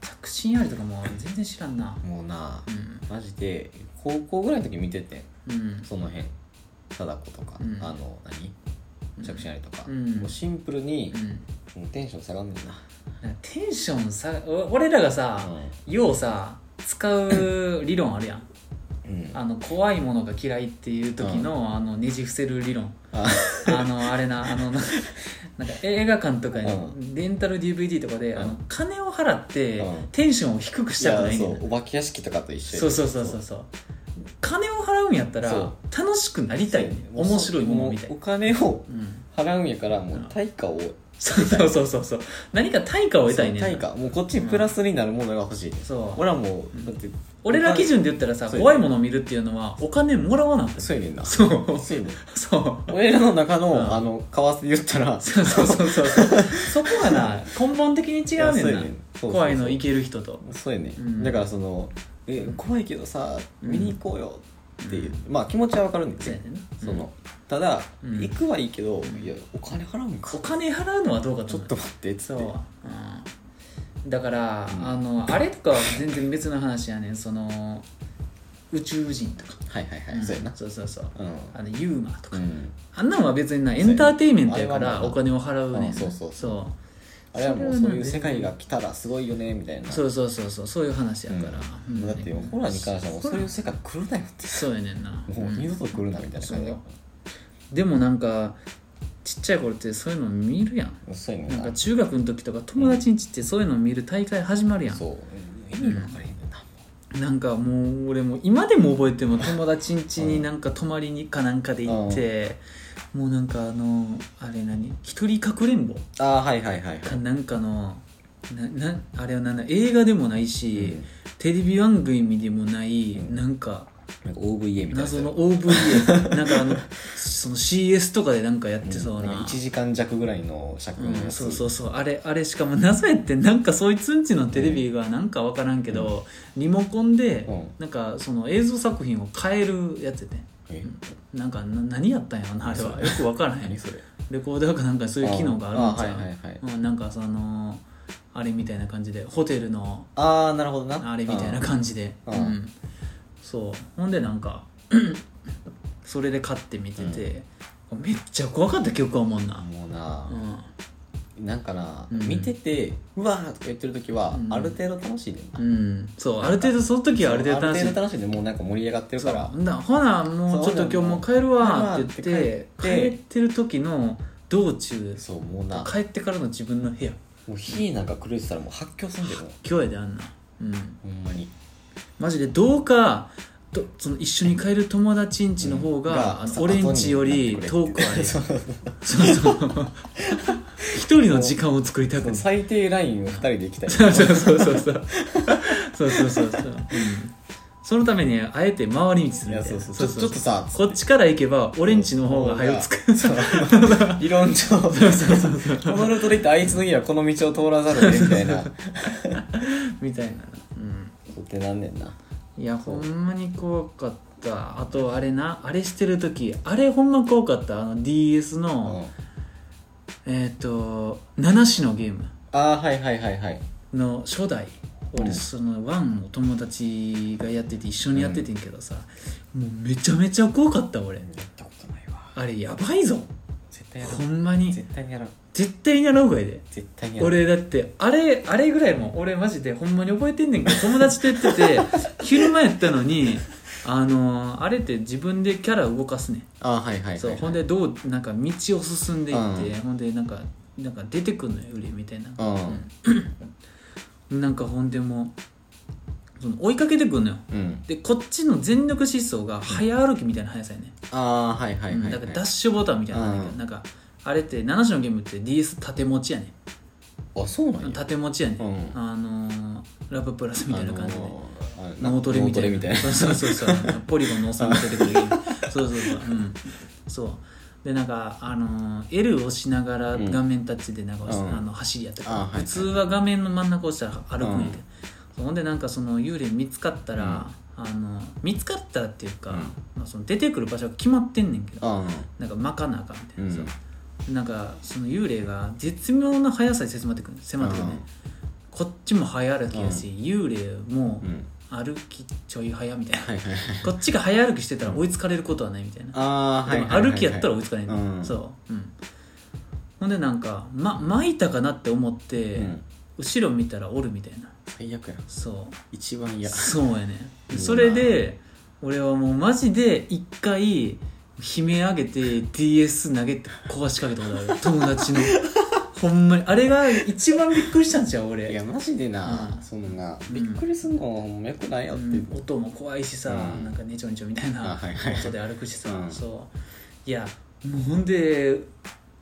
着信ありとかもう全然知らんな。もうなうん。マジで高校ぐらいの時見ててうん。その辺。貞子とか、うん。あの何？着信ありとか、うん。もうシンプルにう、ん。テンション下がんねんな、テンションさお俺らがさ、ようさ使う理論あるやん。うん。あの怖いものが嫌いっていう時の、あのねじ伏せる理論。あ。あのあれなあのななんか映画館とかに、うレンタル DVD とかで、あの金を払って、うん。テンションを低くしたくないいねんお化け屋敷とかと一緒やそうそうそうそうそう金を払うんやったら楽しくなりたいね。面白いものみたいお金をうん。払うんやからもう対価を。そうそうそうそう。そう何か対価を得たいね対価。もうこっちにプラスになるものが欲しい、そう。俺はもうだって俺ら基準で言ったらさ怖いものを見るっていうのはお金もらわなくてそうやねんな。そう。そうやねん。そう。俺らの中の、うん。あの為替で言ったら。そうそうそうそう。そこがな根本的に違うねんな。ねん。そうそうそう。怖いのいける人と。そうやね、うん。だからそのえ怖いけどさ見に行こうよっていう、まあ気持ちはわかるんですよねそのただ、うん。行くはいいけど、んいやお金払うんか。お金払うのはどうかとちょっと待ってっつって。そう、うん、だから、うん。あのあれとかは全然別の話やねん。その宇宙人とか、はいはいはい、ん。そうやな。そうそうそう。うん。あのユーマとか、うん。あんなんは別になエンターテインメントやからお金を払うねんあそうそうそう。そうあれはもうそういう世界が来たらすごいよねみたいな。そうそうそうそうそういう話やから、うん。だってホラーに関してはもうそういう世界来るなよって。そうやねんな。もう二度と来るなみたいな感じ。だでもなんかちっちゃい頃ってそういうの見るやん。そういうのな。なんか中学の時とか友達んちってそういうの見る大会始まるやん、そう。意味が分からへんな。ん。かもう俺も今でも覚えても友達ん家になんか泊まりにかなんかで行って、もうなんかあのあれ何？一人かくれんぼ？ああはいはいはいはい。かなんかのななあれはなんだ？映画でもないし、うん。テレビ番組でもない、うん。なんかなんか OVA みたいな謎の OVA なんかあのその CS とかでなんかやってそうな、1時間弱ぐらいの尺のやうん、つそうそうそう。あれあれしかも謎やってなんかそいつんちのテレビがなんか分からんけど、リモコンでうん。なんかその映像作品を変えるやつでねえなんかな何やったんやろなあれは。よく分からへん何それ。レコーダーかなんかそういう機能があるんちゃう？あはいはいはい。うんなんかそのあれみたいな感じでホテルのああなるほどな。あれみたいな感じで。うんうん。そう。ほんでなんか それで買って見てて、めっちゃ怖かった記憶は思うな。もうな。う、んなんかな、うん。見ててうわーとか言ってる時は、うん。ある程度楽しいねうん、そうある程度その時はある程度楽しい。ある程度楽しいでもうなんか盛り上がってるから。そう。だほなもうちょっと今日もう帰るわって言って帰帰ってってる時の道中そうもうな。帰ってからの自分の部屋。もう火なんか狂いてたらもう発狂すんでもう。今日やであんな。うん。ほんまに。マジでどうかどその一緒に帰る友達ん家の方が、あの俺ん家より遠くあれそう。そうそう。一人の時間を作りたくない最低ラインを2人で行きたい。そうそうそうそう。そうそうそうそう。そう、うん、そのためにあえて回り道するみたいな。いやそうそう。ちょっとさこっちから行けば俺んちの方が早く着く。そう。理論上このルートで行ってあいつの家はこの道を通らざるを得んみたいな。みたいな。うん。ってなんねんないやほんまに怖かった。あとあれなあれしてる時あれほんま怖かった。あの DS うの、ん。えっ、と7種のゲーム。ああはいはいはいはい。の初代。俺うん。そのワンを友達がやってて一緒にやっててんけどさ、もうめちゃめちゃ怖かった俺。やったことないわ。あれやばいぞ。絶対やろほんまに。う絶対にやろう絶対にやろうがいいで。絶対にやろう俺だってあれあれぐらいも俺マジでほんまに覚えてんねんけど友達とやってて 昼間やったのにあのーあれって自分でキャラ動かすねん。ああはいはいはいそうほんでどうなんか道を進んでいって、うん。ほんでなんかなんか出てくんのよ売りみたいな、うん。うん。なんかほんでもうその追いかけてくんのよ。うん。でこっちの全力疾走が早歩きみたいな速さやね、ああはいはいはいはい。からダッシュボタンみたいなのあんうん。なんかあれって7種のゲームって DS 縦持ちやねあそうなんや。縦持ちやね、うん。あのーラブプラスみたいな感じで、あのー脳トレみたいな。たいな。そうそうそう。ポリゴンのおっさんが出てくるゲームそうそうそう。うん。そう。でなんかあのー L を押しながらうん。画面タッチでなんか、うん。あの走りやったり、あはいはい普通は画面の真ん中押したら歩くんやけど、うん。ほんでなんかその幽霊見つかったら、あの見つかったらっていうか、うん。まあ、その出てくる場所が決まってんねんけど、あなんか巻かなあかんみたいな、うんなんかその幽霊が絶妙な速さで迫ってくる迫ってくるね、こっちも早歩きやし、幽霊も歩きちょい早みたいな、こっちが早歩きしてたら追いつかれることはないみたいな、でも歩きやったら追いつかれない、うん。そう、うん、ほんでなんか、ま、巻いたかなって思って、うん。後ろ見たらおるみたいな。最悪や。そう。一番嫌。そうやねそれで俺はもうマジで一回悲鳴上げて DS 投げて壊しかけたことある。友達の。ほんまに。あれが一番びっくりしたんちゃう俺。いやマジでな、うん。そのな。うん。びっくりすんのほんまよくないよって、うん。音も怖いしさ、うん。なんかねちょんちょんみたいなあはいはい。音で歩くしさ、うん。そう。いやもうほんで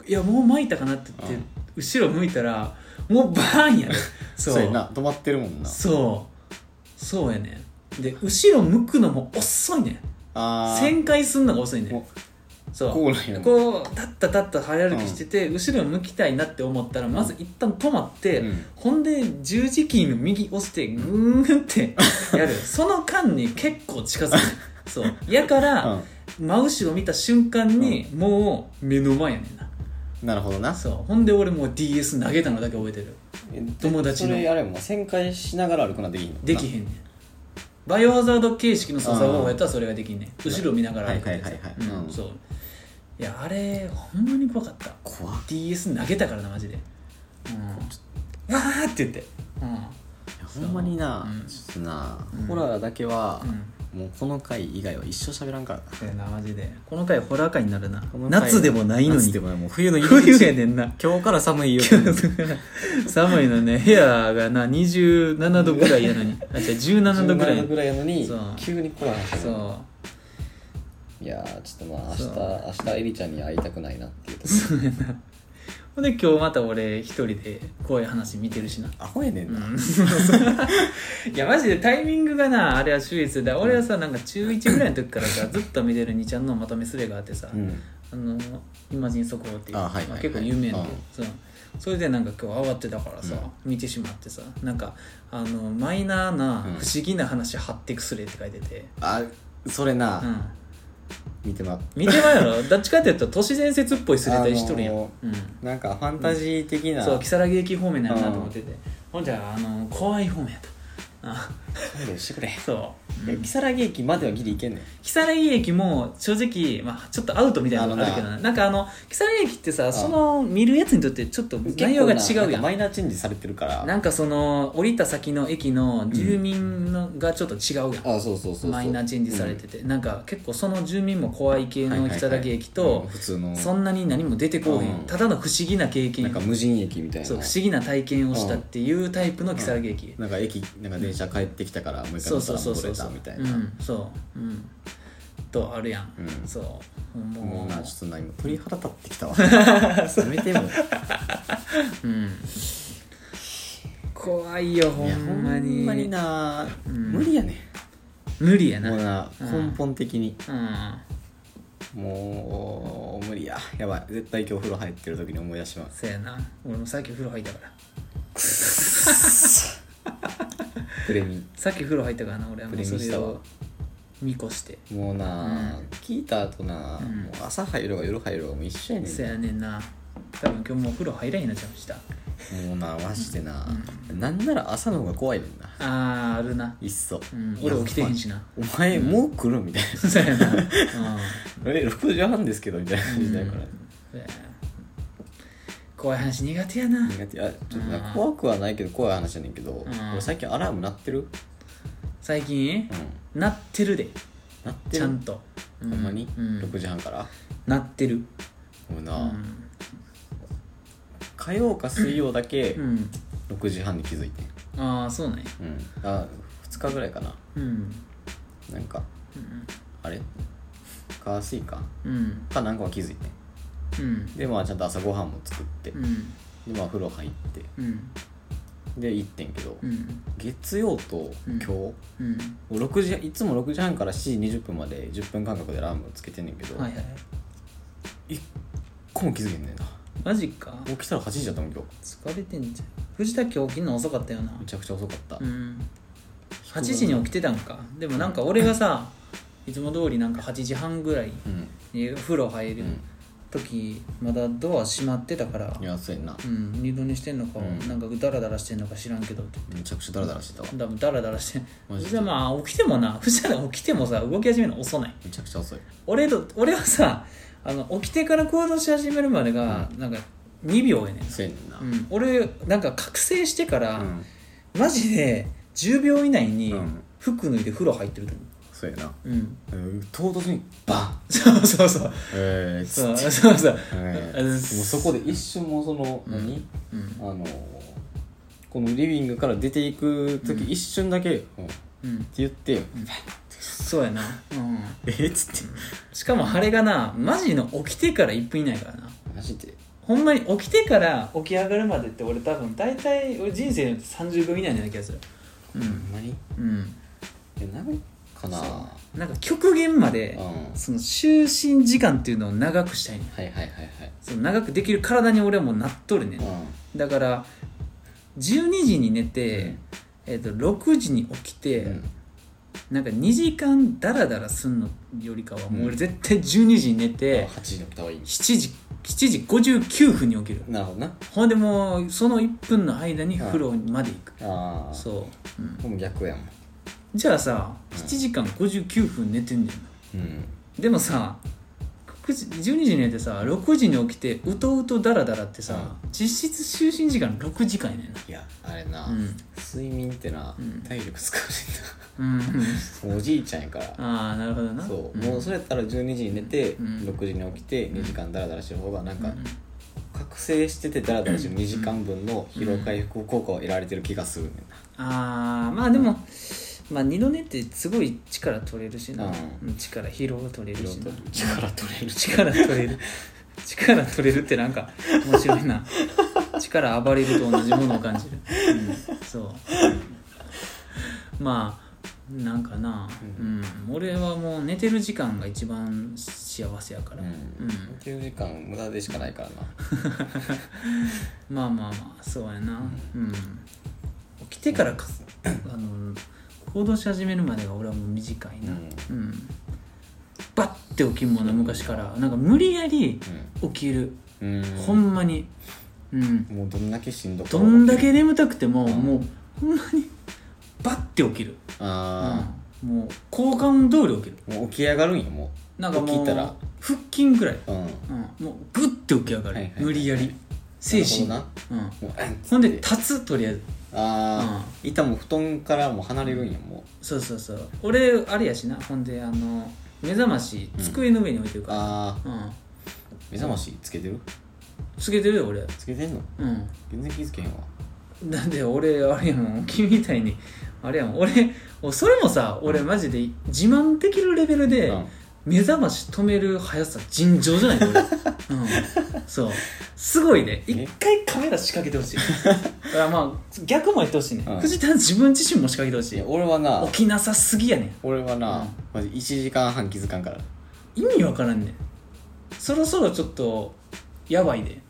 いやもう巻いたかなって言って、うん。後ろ向いたらもうバーンやで。そそうやな。止まってるもんな。そう。そうやねで後ろ向くのも遅いねん旋回すんのが遅いねん。もそう。こうなんや。こう立った立った早歩きしてて、後ろ向きたいなって思ったらまず一旦止まって、うん。ほんで十字キーの右押してグーンってやる。その間に結構近づく。そう。やから、真後ろ見た瞬間に、もう目の前やねんな。うん、なるほどな。そう。ほんで俺もう DS 投げたのだけ覚えてる。え友達の。それあれも旋回しながら歩くのはできんのできへんねんバイオハザード形式の操作方法やったらそれができんねん。後ろ見ながらはいはいはいはい。うん。うん。そう。いやあれほんまに怖かった。怖っ。DS 投げたからなマジで。うん。わーって言って。うん。いやほんまにな、うん。ちょっとな、うん。ホラーだけは、うんもうこの回以外は一生喋らんからそうやなマジで。この回ホラー回になるな。この回夏でもないのに。夏でもない。もう冬の入り口冬やねんな。今日から寒いよ 寒いのね。部屋がな27度ぐらいやのに。あ違う17度ぐらい。17ぐらいやのにそう。急に来らへんそう。いやーちょっとまあ明日明日エリちゃんに会いたくないなっていうとこ。そうやなほんで今日また俺一人で怖い話見てるしな。アホやねんな、うん。いやマジでタイミングがなあれは秀逸で。俺はさなんか中1ぐらいの時からさずっと見てる2ちゃんのまとめスレがあってさ、うん。あのイマジン速報っていうあはいはいはい。まあ結構有名な。そう。それでなんか今日慌てたからさ、見てしまってさなんかあのマイナーなうん。不思議な話貼ってくスレって書いてて、あそれな、うん見てま見てまうやろどっちかっていうと都市伝説っぽいスレたりしとるやん、あのうん。なんかファンタジー的な、そう如月駅方面なんやなと思ってて、ほんじゃあの怖い方面やった。あそうしてくれ。そう。いや如月駅まではギリ行けんねん如月駅も正直、まあ、ちょっとアウトみたいなのがあるけどあななんかあの如月駅ってさその見るやつにとってちょっと内容が違うやん。かマイナーチェンジされてるから。なんかその降りた先の駅の住民のがちょっと違うやん、あそうそうそうマイナーチェンジされてて、なんか結構その住民も怖い系の如月駅うん。と、普通の。そんなに何も出てこうへん、うん。ただの不思議な経験。なんか無人駅みたいな。そう不思議な体験をしたっていうタイプの如月駅、なんか駅なんか電車帰ってきたからもう一回そうそうそうそう。そうら戻れたみたいな。うんそう。うん。とあるやん、うん。そう。ももううなちょっとな今鳥肌立ってきたわ。やめてもう。ん。怖いよほんまに。ほんまにな、うん。無理やね。無理やな。もうなうん。根本的に。うん。もう無理や。やばい。絶対今日風呂入ってる時に思い出します。そうやな。俺もさっき風呂入ったからプレミ。さっき風呂入ったからな俺はもうそプレミしたわ。れを見越して。もうな、聞いた後な、うん。もう朝入るが夜入るがもう一緒やねんそうやねんな。多分今日もう風呂入らへんなっちゃいました。もうなマジでな、なんなら朝の方が怖いねんな。あーあるな。いっそ、うん俺起きてへんしな。お前もう来るみたいな。そうやな。うん。え6時半ですけどみたいな感じだから、そうや怖い話苦手やな。苦手。あちょっと怖くはないけど怖い話やねんけど、ん。俺最近アラーム鳴ってる？最近？うん。なってるで。鳴ってる？ちゃんと。ほほんまに、うん、6時半から？なってる。もうな、うん。火曜か水曜だけうん。6時半に気づいてああそうなんや。うん。あ2日ぐらいかな。うん。なんかうん。あれ？火水か？うん。かなんかは気づいてうん。でまあちゃんと朝ごはんも作って、うん。でまあ風呂入ってうん。で行ってんけど、うん。月曜と今日、もうん。う6時いつも6時半から7時20分まで10分間隔でアラームつけてんねんけど、はいはい一個も気づけんねんな。マジか。起きたら8時だったもん今疲れてんじゃん。藤田今日起きんの遅かったよな。日めちゃくちゃ遅かった、うん。8時に起きてたんか。でもなんか俺がさいつも通りなんか8時半ぐらいうん。に風呂入るうん時まだドア閉まってたからいやそうやんな。うん二度寝してんのか、うん。なんかダラダラしてんのか知らんけどってめちゃくちゃダラダラしてたわ。多分ダラダラしてマジで。じゃあまあ起きてもな。藤田起きてもさ動き始めるの遅ない。めちゃくちゃ遅い。俺と俺はさあの起きてから行動し始めるまでが、なんか2秒やねんそうやねんな。うん、俺なんか覚醒してから、うん。マジで10秒以内にうん。服脱いで風呂入ってると思そうやな。ううん。うん。唐突にバン。そうそうそう。えー、つそうそうそう。えもうそこで一瞬もうその、うん。何？うん。あのこのリビングから出ていく時、一瞬だけ「うん」ってうん。言って。そうやな。うん「えっ?」つって。しかもあれがなマジの起きてから1分以内からな。マジで？ほんまに起きてから起き上がるまでって俺多分大体俺人生によって30秒以内のような気がする。ほんまに？うん。えなんかな。なんか極限までうん。その就寝時間っていうのを長くしたいねんはいはいはいはい。その長くできる体に俺はもうなっとるねん。うだから12時に寝て、えー、と6時に起きて、んうん。なんか2時間ダラダラすんのよりかはもううん。俺絶対12時に寝て、8時に起きた方がいい。7時7時59分に起きる。なるほどな。ほんでもうその1分の間に風呂まで行く、ああそう、うん、でも逆やもんじゃあさうん7時間59分寝てんねん。なうん。でもさ9時12時に寝てさ6時に起きてうとうとダラダラってさ、実質就寝時間6時間やねんな。いやあれな、うん。睡眠ってな、うん。体力使ううんねん。なもうおじいちゃんやから。ああなるほどな。そう、ん。もうそれやったら12時に寝て、うん。6時に起きて2時間ダラダラしてる方がなんか、うん。覚醒しててダラダラしてる2時間分の疲労回復効果を得られてる気がするねんな、ああまあでも、まあ二度寝ってすごい力取れるしな、うん。うん力疲労取れるしな。力取れる。力取れる。力取れるってなんか面白いな。力暴れると同じものを感じる、うん、そう。まあなんかな、うん。俺はもう寝てる時間が一番幸せやから、うん。うん。寝てる時間無駄でしかないからな。まあまあまあそうやな。うん。起きてからかあの行動し始めるまでが俺はもう短いな。うん、バッて起きんもんな昔から。なんか無理やり起きる、ほんまに。うん。もうどんだけしんどくどんだけ眠たくても、うん。もうほんまにバッて起きる、あうん、もう交換通り起きる。あ、もう起き上がるんよもなんかもう腹筋ぐらい、ううん。うん、もうグッて起き上がる、無理やり。精神。なるうん。ほんで立つとりあえずああ、板も布団からもう離れるんやもそうそうそう。俺あれやしな。ほんであの目覚まし机の上に置いてるうから、うん。目覚ましつけてる？つけてるよ俺。つけてんの？うん。全然気づけへんわ。なんで俺あれやもん。君みたいにあれやもん。俺それもさ俺マジで自慢できるレベルでうん目覚まし止める速さ尋常じゃない、うん、そう。すごいね。一回カメラ仕掛けてほしい。だからまあ逆もやってほしいね、うん。藤田自分自身も仕掛けてほしい。俺はな起きなさすぎやね。ん俺はな、マジ1時間半気づかんから。意味わからんね。んそろそろちょっとやばいで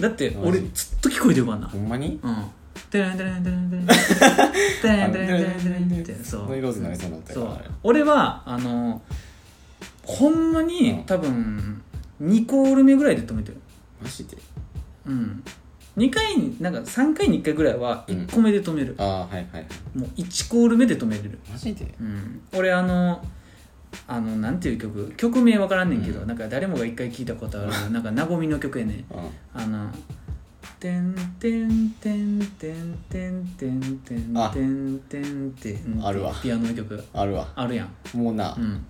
だって俺ずっと聞こえてるからな。ほんまに？うん。てれんてれんてれんてれんてれんてれんてれんてれんってそうノイローゼになりそうになったかそうら俺はあのほんまに、うん。多分2コール目ぐらいで止めてる。マジで？うん。2回になんか3回に1回ぐらいはうん。1個目で止める、ああはいはいはい。もう1コール目で止めれる。マジで？うん。俺あのあのなんていう曲？曲名わからんねんけど、うん。なんか誰もが一回聞いたことある なんか和みの曲やねん。うん。あの「てんてんてんてんてんてんてんあてんてんてん」あるわピアノの曲あるわあるやんもうな、うん、うん、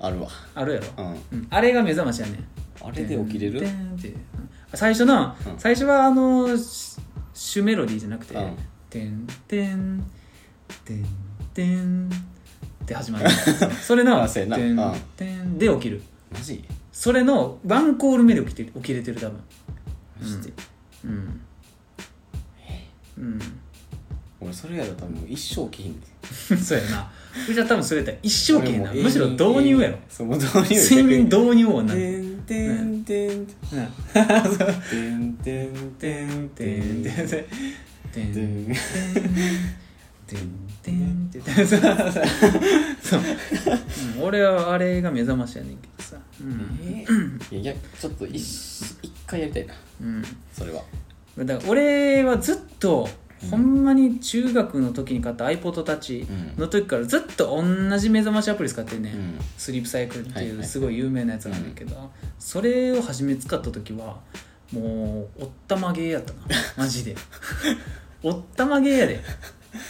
あるわ。あるやろ、うん。うん、あれが目覚ましやねん。あれで起きれる？てんてんってう。ん。最初の、うん。最初はあのシシュメロディーじゃなくてうん「てんてんてんてん」って始まる。それの「あそうやな。てんてん」で起きる。マジ？それのワンコール目で起きて起きれてる多分。マジで、うん。うん俺それやろ多分もう一生起きひんで。そうやな。じゃあ多分それやったら一生懸命な。俺もうむしろ導入やろ。そうもう導入睡眠導入をなてんてんてんてうんんてんてんてんてんてんてんてんてんてんてんてんてんてんてんそうそう、うん、俺はあれが目覚ましやねんけどさうん、えいやいやちょっと一一回やりたいなうん、それはだから俺はずっとほんまに中学の時に買った iPodTouch うんの時からずっと同じ目覚ましアプリ使ってんね、うん。んスリープサイクルってはいいうはいすごい有名なやつなんだけど、それを初め使った時はもうおったまげーやったな。マジで。おったまげーやで。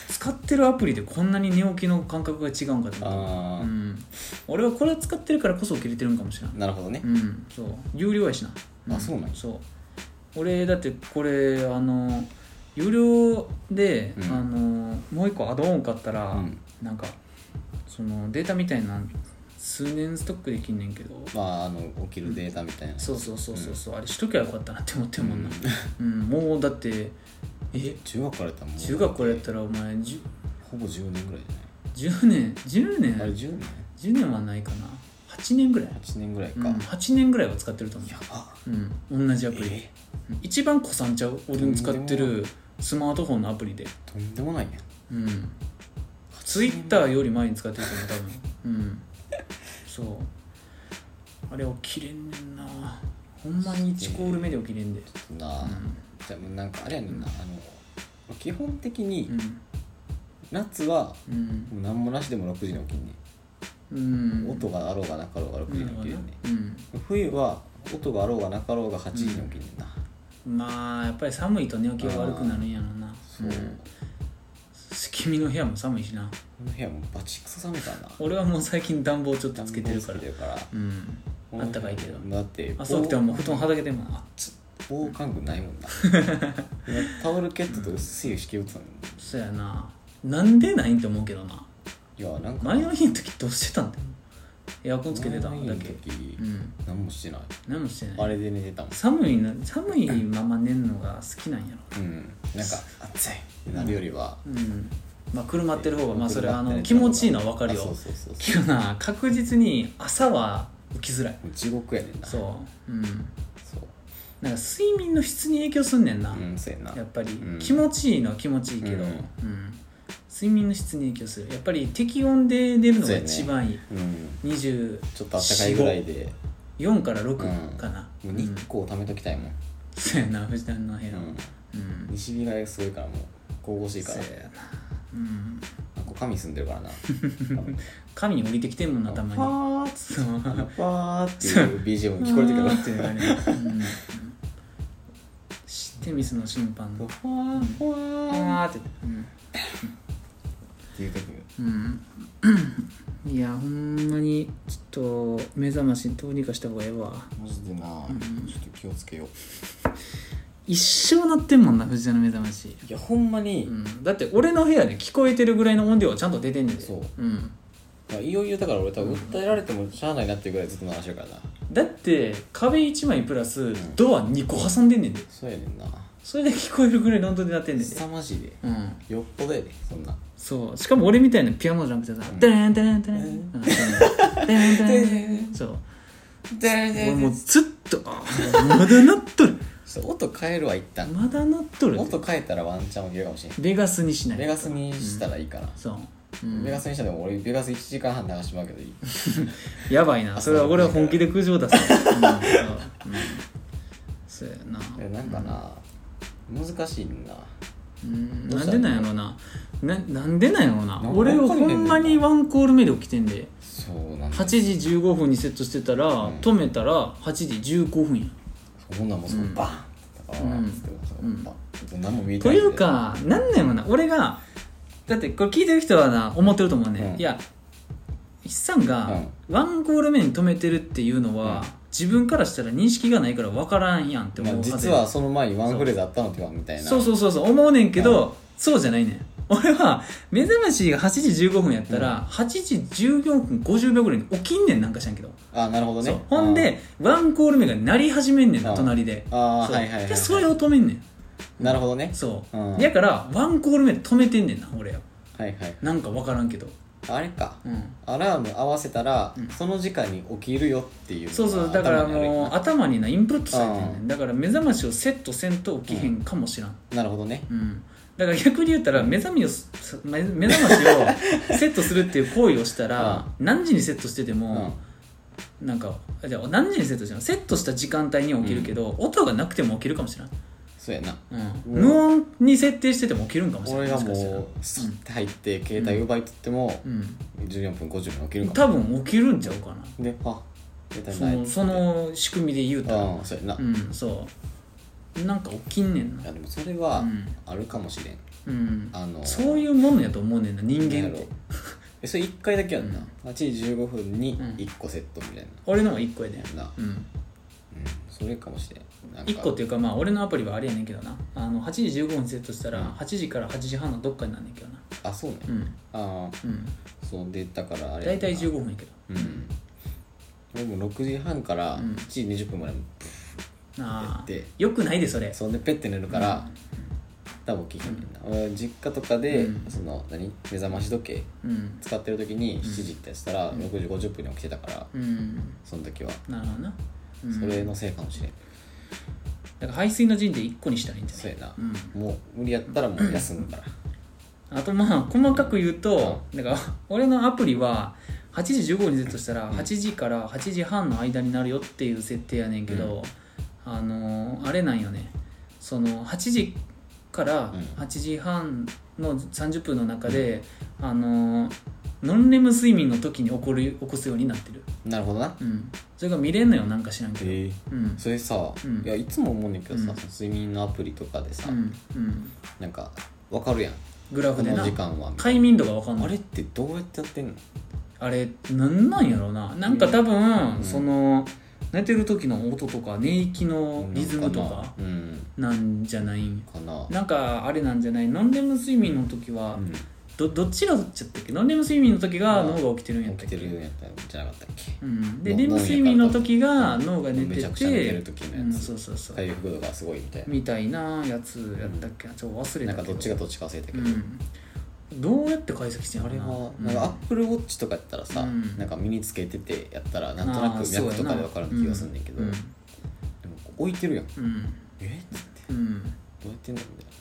使ってるアプリでこんなに寝起きの感覚が違うんかと思あって、うん、俺はこれを使ってるからこそ起きれてるんかもしれないあなるほどね。うん。そう。有料やしな、あそうなんや。そう。俺だってこれあの有料で、うん。あのもう一個アドオン買ったら、うん。なんかそのデータみたいな数年ストックできんねんけど。まああの起きるデータみたいな。そうそうそうそうそう、あれしときゃよかったなって思ってるもんな、うん。もうだってえ？中学からやったらもう。中学校やったらお前ほぼ10年ぐらいじゃない？10年？10年？あれ10年？10年はないかな。8年ぐらい、8年ぐらいうん、か、8年ぐらいは使ってると思やば。う、うん、同じアプリ、え？うん一番古参ちゃう？俺の使ってるスマートフォンのアプリで。とんでもないやんうん。ツイッターより前に使ってると思う多分。うん。そう。あれ起きれんねんな。ほんまに1コール目で起きれんで。な。あ、じゃあもうなんかあれやねんな、あの基本的にうん。夏はうん。もう何もなしでも6時に起きんねうん。ん、音があろうがなかろうが6時に起きるねん、うん。冬は音があろうがなかろうが8時に起きんねんな、まあやっぱり寒いと寝起きが悪くなるんやろな。そう、ん。君の部屋も寒いしな。この部屋もうバチクソ寒いからな。俺はもう最近暖房ちょっとつけてるから。うん。あったかいけど。だって朝起きてももう布団はだけてもあっつ防寒具ないもんな。今タオルケットと薄い敷物なのそやな。なんでないんって思うけどな。いやなんか前の日の時どうしてたんだよエアコンつけてたんだけ？時うん何もしてない。何もしてない。あれで寝てたもん。寒いな寒いまま寝るのが好きなんやろ。うん。なんか暑いってなるよりは、うん。まあ車ってる方がまあそれあの気持ちいいのは分かるあそうよそうそう。けどな。確実に朝は起きづらい。もう地獄やねんな。そう。うん。そう。なんか睡眠の質に影響すんねんな、うんそうやな。やっぱり、うん。気持ちいいのは気持ちいいけど、ううんん睡眠の質に影響する。やっぱり適温で寝るのが一番いい、うん。24ちょっとあったかいぐらいで。から6かな、もう日光溜めときたいもん、そうやな藤田の部屋は。うん。うん、西日がすごいからもう神々しいから。そうやな。うんあここ神住んでるからな。神に降りてきてんもんなたまに。パーッつそう。パーっていう BGM 聞こえてくる。ってあれうん。うんテミスの審判の。ファーファーっあーって。うんていう時うん。いやほんまにちょっと目覚ましどうにかした方がええわ。マジでな、ちょっと気をつけよう。一生なってんもんな藤田の目覚まし、いやほんまに、うん、だって俺の部屋で聞こえてるぐらいの音量はちゃんと出てんねんで。そう。うん。まあ、いよいよだから俺多分訴えられてもしゃあないなっていうぐらいずっと鳴らしてるからな。だって壁1枚プラスドア2個挟んでんねんで。そうやねんな。それで聞こえるぐらいの音でなってんねんで。凄まじいで。うん。よっぽどやでそんなそう。しかも俺みたいなピアノじゃなくてさ「デレンデレンデレン」うん。デレンデレンデレンそう。俺もうずっとまだなっとる。そう音変えるわ一旦まだなっとる。音変えたらワンチャン起きるかもしれん。ベガスにしない。ベガスにしたらいいかな、そう、うん。ベガスにしたら俺ベガス1時間半流しまうけどいい。やばいな。それは俺は本気で苦情出す そうやな。んかな、難しいんななんでなんやろな。ななんでなんやろな。なんか俺はほんまにワンコール目で起きてんで。そうなんだ。8時15分にセットしてたら、ん。止めたら8時15分や。そんなんもうそこバーンっつっても見えてないというかなんなんやろな。俺がだってこれ聞いてる人はな思ってると思うね、うん。いや筆さんがワンゴール目に止めてるっていうのは、うん自分からしたら認識がないから分からんやんって思まあ、うはずや実はその前にワンフレーズあったのってかみたいなそうそうそうそう思うねんけど、そうじゃないねん。俺は目覚ましが8時15分やったら、8時14分50秒ぐらいに起きんねんなんかしらんけど、あなるほどね。ほんでワンコール目が鳴り始めんねんな、うん隣で。あーはいはいはいはい。でそれを止めんねん。なるほどね。そう、うん。だからワンコール目で止めてんねんな俺は。はいはい。なんか分からんけど、あれか。うん、アラーム合わせたら、うん。その時間に起きるよっていうそうそう。だからもうよ頭になインプットされてんね。うん。んだから目覚ましをセットせんと起きへんかもしらん、ななるほどね。うん、だから逆に言ったら目覚めを目目覚ましをセットするっていう行為をしたら、何時にセットしてても、なんかあじゃあ何時にセットしたの？セットした時間帯に起きるけど、音がなくても起きるかもしれない、そうやな。うん、無音に設定してても起きるんかもしれない。俺がもうスッて入って携帯奪い取っても、うん、14分50分起きるんか多分起きるんちゃうかな。であ携帯そないその仕組みで言うたら。うんそうやな、いうんそう。なんか起きんねんな。やでもそれはうん。あるかもしれん、うん。あのそういうものやと思うねんな人間って。えそれ1回だけやんな、8時15分にうん。1個セットみたいな、俺のは1個やで、やんな、うん、うん、それかもしれん1個っていうかまあ俺のアプリはあれやねんけどな。あの8時15分にセットしたらうん。8時から8時半のどっかになんねんけどな。あそうね、うん。ああうん。そうでだからあれや大体んな15分やけど。うん。俺も6時半からうん。7時20分までやああって。よくないでそれ。そんでペッて寝るから、多分起きへんねんな、俺実家とかで、うん。その何？目覚まし時計うん。使ってる時に7時ってやってたらうん。6時50分に起きてたから、うん。その時は、なるほどな、うん、それのせいかもしれんだから排水の陣で1個にしたらいいんじゃない？そうやな、うん。もう無理やったらもう休むから、あとまあ細かく言うと、だから俺のアプリは8時15分にセットしたらうん。8時から8時半の間になるよっていう設定やねんけど、あのーあれなんよね。その8時からうん。8時半の30分の中で、あのーノンレム睡眠の時に起こる起こすようになってる、なるほどな。うん、それが見れんのよなんか知らんけど、えうん。それさ、うん。いやいつも思うねんけどさ、うん。その睡眠のアプリとかでさ、うん。うん、なんかわかるやん。グラフでの時間は。快眠度が分かんない。なあれってどうやってやってんの？あれなんなんやろうな。なんか多分、うん。その寝てる時の音とか寝息のリズムとかうん。なんじゃないん？かな。なんかあれなんじゃない？ノンレム睡眠の時は、うんどどっちがどっちだったっけ？ノンレム睡眠の時が脳が起きてるんやったっけ？起きてるんやったんじゃなかったっけ？うん、でのレム睡眠の時が脳が寝てめちゃくちゃ寝ててる時のうん、やつそうそうそう。回復度がすごいみたいな。みたいなやつやったっけ？なちょっと忘れたけど。なんかどっちがどっちか忘れたけど、うん。どうやって解析してんあれはなん。かアップルウォッチとかやったらさ、うん。なんか身につけててやったらなんとなく脈とかで分かる気がするんだけど、うん。でも置いてるやん。うん。え？っつって。うん。どうやってんの？みたい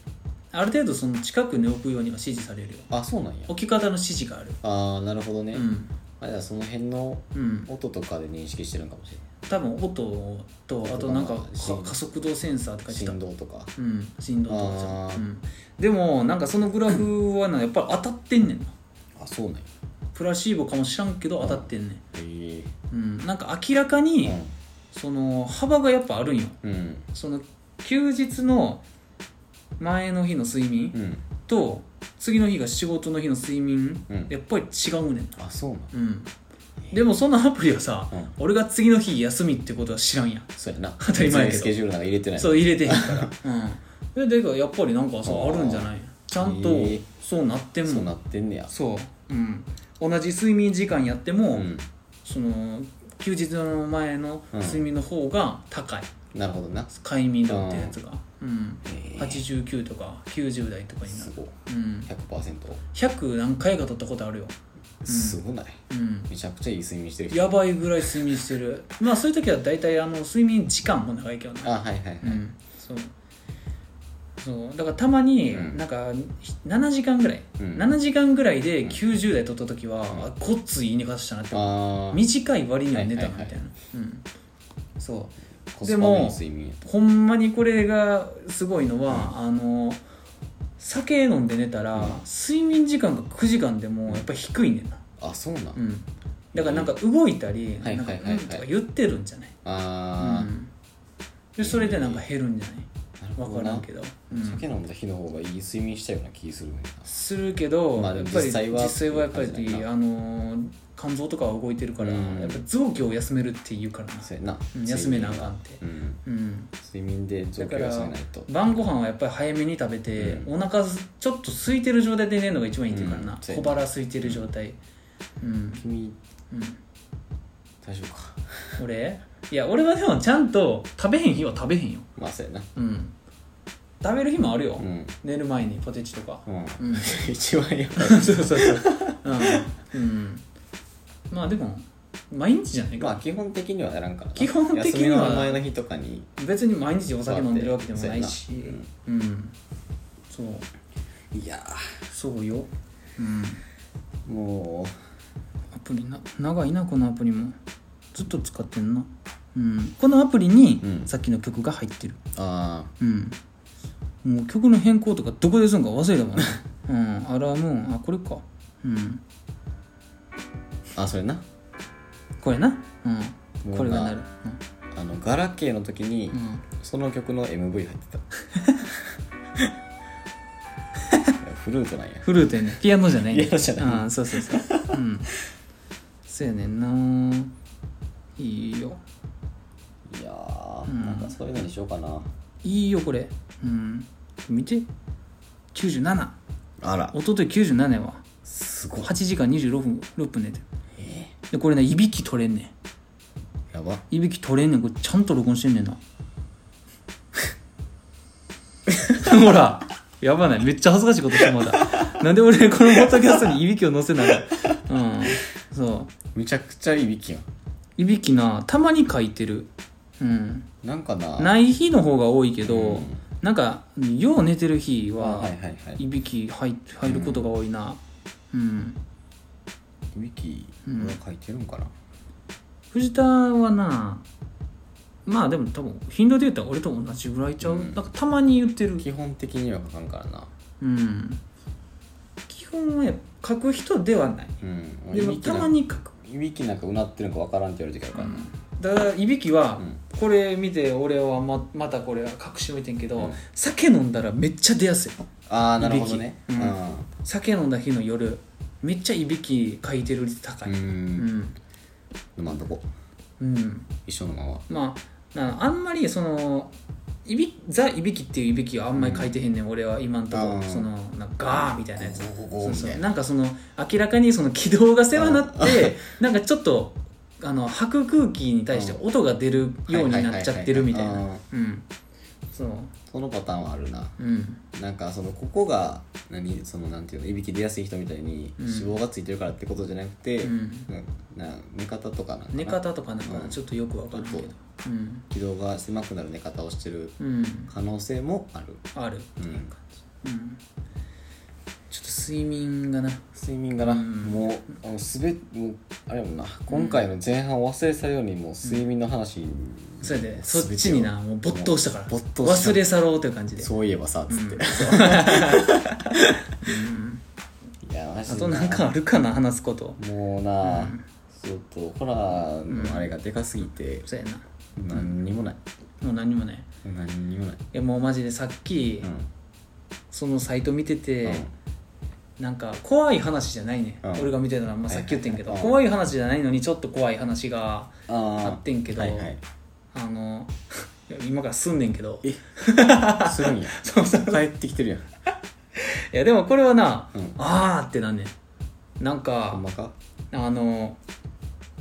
ある程度その近くに置くようには指示されるよ。なあそうなんや。置き方の指示がある。ああなるほどね、うん。あじゃあその辺のうん。音とかで認識してるんかもしれ多分音とあとなんか加速度センサーって書ないいてた振動とか。うん。振動とかじゃんうん、でもなんかそのグラフはなやっぱり当たってんねんな。あそうなんや。プラシーボかもしらんけど当たってんねん、へえうん、なんか明らかにその幅がやっぱあるんよ。うんうん。その休日の前の日の睡眠うん。と次の日が仕事の日の睡眠、うん。やっぱり違うねんなあそうなんうん。でもそのアプリはさ、うん。俺が次の日休みってことは知らんやん。そうやな。当たり前やけど。スケジュールなんか入れてない。そう入れてへんから。うん。でだからやっぱりなんかさあー。あるんじゃない？ちゃんとそうなってんもんそうなってんねや。そう。うん。同じ睡眠時間やっても、うん。その休日の前の睡眠の方が高い、なるほどな。快眠度ってやつが、うん、へー。89とか90代とかになる。すごい。うん、100%、100何回か取ったことあるよ、すごない。うん、めちゃくちゃいい睡眠してる人。やばいぐらい睡眠してる。まあそういう時は大体あの睡眠時間も長いけどなあはいはいはい、うん。そう。そう。だからたまにうん。なんか7時間ぐらい、うん。7時間ぐらいで90代取った時は、あこっついい寝方したなって短い割には寝たみたいな、はいはい。はいうん。そうコスパのいい睡眠ほんまにこれがすごいのは、あの酒飲んで寝たら、うん。睡眠時間が9時間でもやっぱり低いねんな、あそうなん、うん、だからなんか動いたり、はいなんかはいはいはいうんとか言ってるんじゃない、あうん、でそれでなんか減るんじゃない？るほ分どな。からんけど、うん。酒飲んだ日の方がいい睡眠したような気するねんな。するけど、まあでもやっぱり実際は実際はやっぱりあのー肝臓とかは動いてるから、うん。やっぱ臓器を休めるって言うからな、そうやな、うん休めなあかんって。うん。うん、睡眠で臓器を休めないと。晩ご飯はやっぱり早めに食べて、うお腹すちょっと空いてる状態で寝るのが一番いいっていうからな、うん。そうや小腹空いてる状態。うん、君うん、大丈夫か？俺？いや俺はでもちゃんと食べへん日は食べへんよ。まあそうやな。うん。食べる日もあるよ、うん。寝る前にポテチとか。うん、うん。一番やばい。そうそうそう。うん、うん、まあでも毎日じゃないか、まあ基本的にはやらんからな基本的には休みの前の日とかに別に毎日お酒飲んでるわけでもないし。そうやな。うん。そう。いやそうよ。うん。ーもアプリな長いなこのアプリも。ずっと使ってんな。うん。このアプリにうん。さっきの曲が入ってる。うあうん。もう曲の変更とかどこですんか忘れたもんね。うん。アラームあこれか。うんああそれな？これな？うん。もうこれがなる。あのガラケーの時に、うん、うんその曲の MV 入ってた。い やフルートなんや。フルートやね。ピアノじゃないね。ピアノじゃない。うんそうそうそう。うん。そうやねんな。いいよ。いやー、うん。なんかそういうのにしようかな。いいよこれ。うん。見て。97あら。一昨日97やわ。すごい。8時間26分6分寝てる。えでこれねいびき取れんねー、やば。んいびき取れんねん。これちゃんと録音してんねんな。ほらやばない。めっちゃ恥ずかしいことしてもうたなんで俺このポッドキャストにいびきを載せながらうん。そう。めちゃくちゃいびきやん。いびきなたまに書いてる。うん。なんかな？ない日の方が多いけど、うん。なんかよう寝てる日あははいはいはい。いびき入入ることが多いな。うんいびきうん俺は書いてるんかな、藤田はなまあでも多分頻度で言ったら俺と同じぐらいちゃう、うん。なんかたまに言ってる。基本的には書かんからな。うん。基本はやっぱ書く人ではない。うん。でもたまに書く、いびきなんかうなってるんかわからんって言われてからな、だからいびきは、うん。これ見て俺はままたこれは確信置いてんけど、うん。酒飲んだらめっちゃ出やすい。ああなるほどね。いびき。うん。酒飲んだ日の夜めっちゃいびきかいてる率高い。うん、まん。とこ。うん。一緒のまままあなあんまりそのいびザいびきっていういびきはあんまり書いてへんねん、俺は今んとこ。そのなんかガーみたいなやつ。そうそう。な。なんかその明らかにその軌道が狭なってなんかちょっとあの吐く空気に対して音が出るようになっちゃってるみたいな。うん。そうそのパターンはあるな。うん。なんかそのここが何そのなんていうのいびき出やすい人みたいにうん。脂肪がついてるからってことじゃなくて、うん。なな寝方とかな寝方とかなんかうん。ちょっとよくわかんないけど。うん。軌道が狭くなる寝方をしてるうん。可能性もある、ある。うん、うん。ちょっと睡眠がな。睡眠がな、うん。もうあのすべもうあれやもんな。今回の前半を忘れ去るようにもう睡眠の話に、それで。そっちになもう没頭したから。没頭した。忘れ去ろうという感じで。そういえばさつって、いやマジであとなんかあるかな話すこと。もうな、うん。ちょっとホラーのあれがでかすぎて、そうやな。何にもない。もう何にもない。何にもない。いやもうマジでさっき、うん。そのサイト見てて、うん。なんか怖い話じゃないね、うん。俺が見てたのは、まあ、さっき言ってんけど、怖い話じゃないのにちょっと怖い話があってんけど。はいはいあの 今からすんねんけど。え？するんや？そうそう。帰ってきてるやん。いやでもこれはな、うん。あーってなんねん。なんほかんまか？あの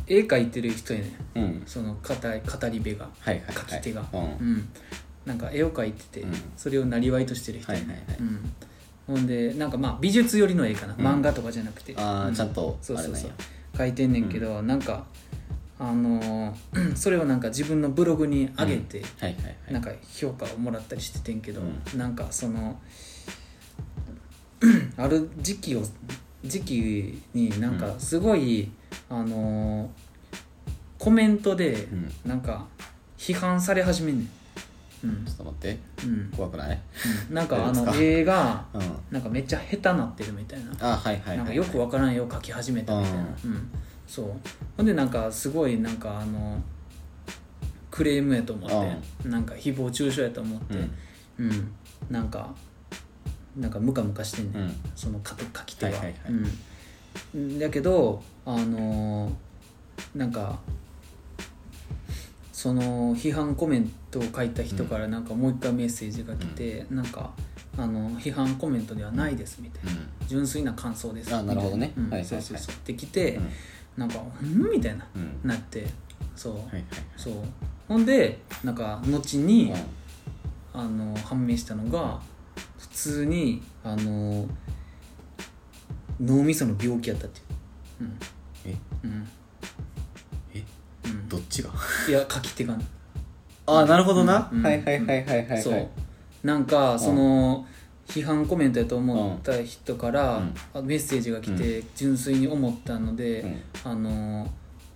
絵描いてる人やねん。うん。その語語り部がはいはいはい。書き手が、うん。うん。なんか絵を描いてて、うん。それをなりわいとしてる人やねん。はいはいはい。うん。ほんでなんかまあ美術寄りの絵かな、ん。漫画とかじゃなくて。ああ、うん。ちゃんとそうそうそう。あれなんや。書いてんねんけど、なんかあのー それをなんか自分のブログに上げて、はいはいはい。なんか評価をもらったりしててんけど、うなんかその ある時期を時期になんかすごい、あのーコメントでうん。なんか批判され始めんねん、うん。ちょっと待って。うん。怖くない？うん、なんかあのどうですか？絵がうん。なんかめっちゃ下手なってるみたいな。あはいはいはいなんかよくわからん絵を描き始めたみたいな、ううんそう。ほんでなんかすごいなんかあのクレームやと思って、なんか誹謗中傷やと思ってうん。うん、なんかなんかムカムカしてんねん、うん。その書書き手は、はいはいはい。うん、だけどあのーなんかその批判コメントを書いた人からなんかもう一回メッセージが来て、なんかあの批判コメントではないですみたいな、うん。純粋な感想ですあなるほどね。みたいなうん。はいはいはい。そうそうそう。ってきて、うんなんか「ん?」みたいな、うん。なってそう、はいはい。そう。ほんでなんか後に、うん。あの判明したのが普通にあの脳みその病気やったっていう。えうん。うん。え？うん。どっちが？いや書き手が。ねあなるほどな。うん。はいはいはいはいはいそう。はいなんかその批判コメントやと思った人からうん。あメッセージが来て純粋に思ったので、うん。あの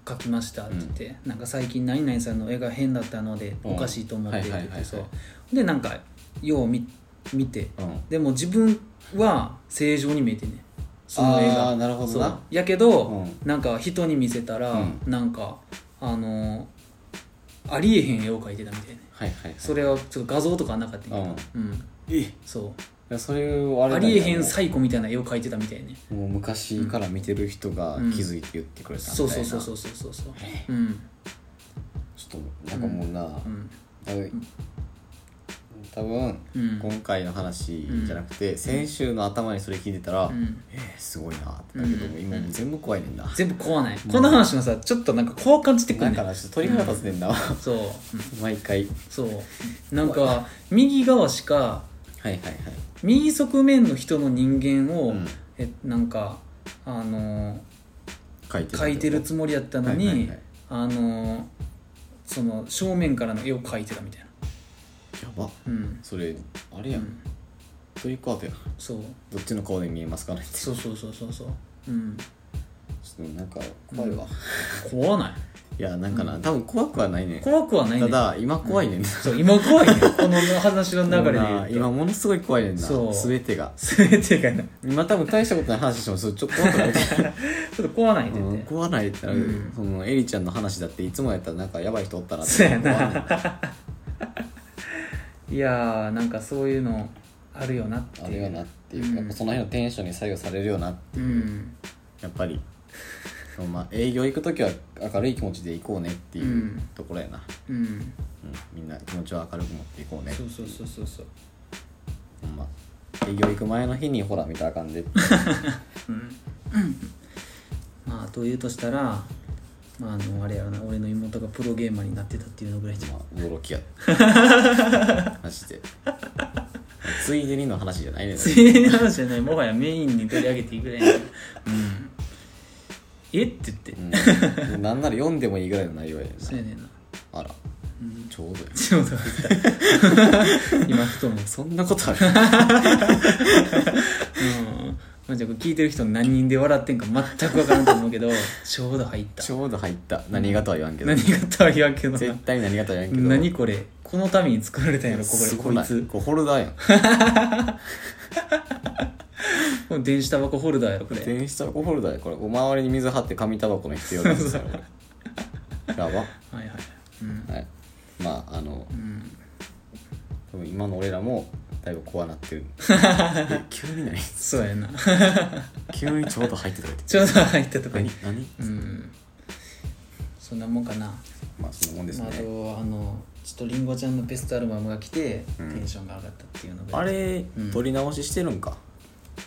書きましたって言って、なんか最近何々さんの絵が変だったのでうん。おかしいと思ってって言ってう。でなんかよう見見てうん。でも自分は正常に見えてんねん。その絵がなるほどな。やけど、うん。なんか人に見せたら、うん。なんかあのありえへん絵を描いてたみたいな。はいはいはい。それはちょっと画像とかなかったけど、うん。え？いそうやそれをあれだよありえへんサイコみたいな絵を描いてたみたいね。もう昔から見てる人が気づいて言ってくれたみたいな。そうそうそうそうそう。そうそう。うん。ちょっとなんかもうなうん。多分多分うん。今回の話じゃなくて先週の頭にそれ聞いてたらうん。えーすごいなってだけども今もう全部怖いねんな。全部怖ない。この話のさちょっとなんか怖感じてくだんねんからちょっと鳥肌立つねんな。そう、うん。毎回。そう。なんか右側しかはいはいはい右側面の人の人間を、うん。えなんかあの書いて描いてるつもりやったのに、はいはいはい。あのその正面からの絵を描いてたみたいな。やば。うん、それあれやうん。ん、トリックアートやん。そう。どっちの顔で見えますかねそうそうそうそうそううんょっとなんか怖いわ怖ないいやなんかな多分怖くはないね。怖くはないね。ただ今怖いねんな。そう今怖いね。この話の流れで言うと。今ものすごい怖いねんな。そう。全てが。全てがなち今多分大したことない話してもそれちょっと怖くなる ょっと怖ないでうんて怖ないってなる、うん。そのエリちゃんの話だっていつもやったらなんかやばい人おったなって。そうやいねんい。やーなんかそういうのあるよなっていう。あるよなっていうか、うんやっぱその辺のテンションに左右されるよなってう。いう、ん。やっぱりそのまあ営業行く時は明るい気持ちで行こうねっていううん。ところやな、うん。うん。みんな気持ちを明るく持っていこうねそうそうそうそうそう。ほんま。営業行く前の日にほら見たらあかんでって。まあというとしたらまああのあれやろな。俺の妹がプロゲーマーになってたっていうのぐらいじゃん。まあ驚きや。マジで。ついでにの話じゃないねんついでの話じゃない。もはやメインに取り上げていくぐらいのうんえ？って言って、うん、なんなら読んでもいいぐらいの内容やね。んそうやねんな。なあら。うん。ちょうどやちょうど今ふと思う。そんなことある？うん。まあじゃあこれ聞いてる人何人で笑ってんか全く分からんと思うけど ちょうど入った。ちょうど入った。何がとは言わんけど。何がとは言わんけどな。絶対何がとは言わんけど。何これ？このために作られたんやろこすごない。れこいつ。これホルダーやん。こ れ 電子タバコホルダーやろこれ。電子タバコホルダーやこれ。お周りに水張って紙タバコの必要なんですよ。やば。はいはいうん。はい。まああのうん。多分今の俺らもだいぶ怖なってる。え急に何そうやな。急にちょうど入ってたちょうど入ったとこに。何？何？うん。そんなもんかな、まあそんなもんですまあ、とあのちょっとりんごちゃんのベストアルバムが来て、うん。テンションが上がったっていうのが。あれうん。撮り直ししてるんか？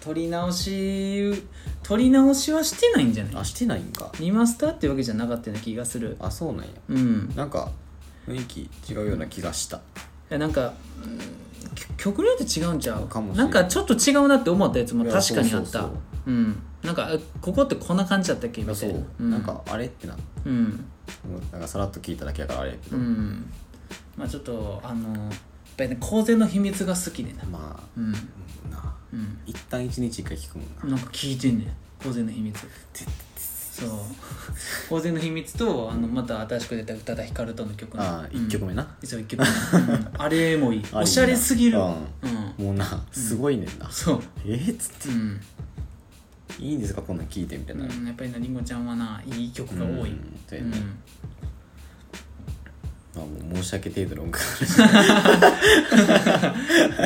撮り直し撮り直しはしてないんじゃない？あしてないんか。リマスターってわけじゃなかったような気がする。あそうなんや。うん。なんか雰囲気違うような気がした。いやなんか、うんき曲によって違うんちゃう？かもしれなんんかちょっと違うなって思ったやつも確かにあった。いやそうそうそう。うん。なんかえここってこんな感じだったっけ？みたそいうな、うなんかあれってなうん。なんかさらっと聞いただけやからあれやけど、うん。まあちょっとあのやっぱりね公然の秘密が好きでな。まあ。うん。なうん。一旦一日一回聞くもんな。なんか聞いてんねん。公然の秘密。そう。公然の秘密とあのまた新しく出た宇多田ヒカルとの曲ねああ1曲目な、うんそう一曲目、うん。あれもいい。おしゃれすぎる。ううん。もうなすごいねんな、そう。えっつって。うん。いいんですか？こんなん聞いてみたいな、うん、やっぱりなりんごちゃんはないい曲が多い、うんそうやね。うんまあ、もう申し訳程度の音楽申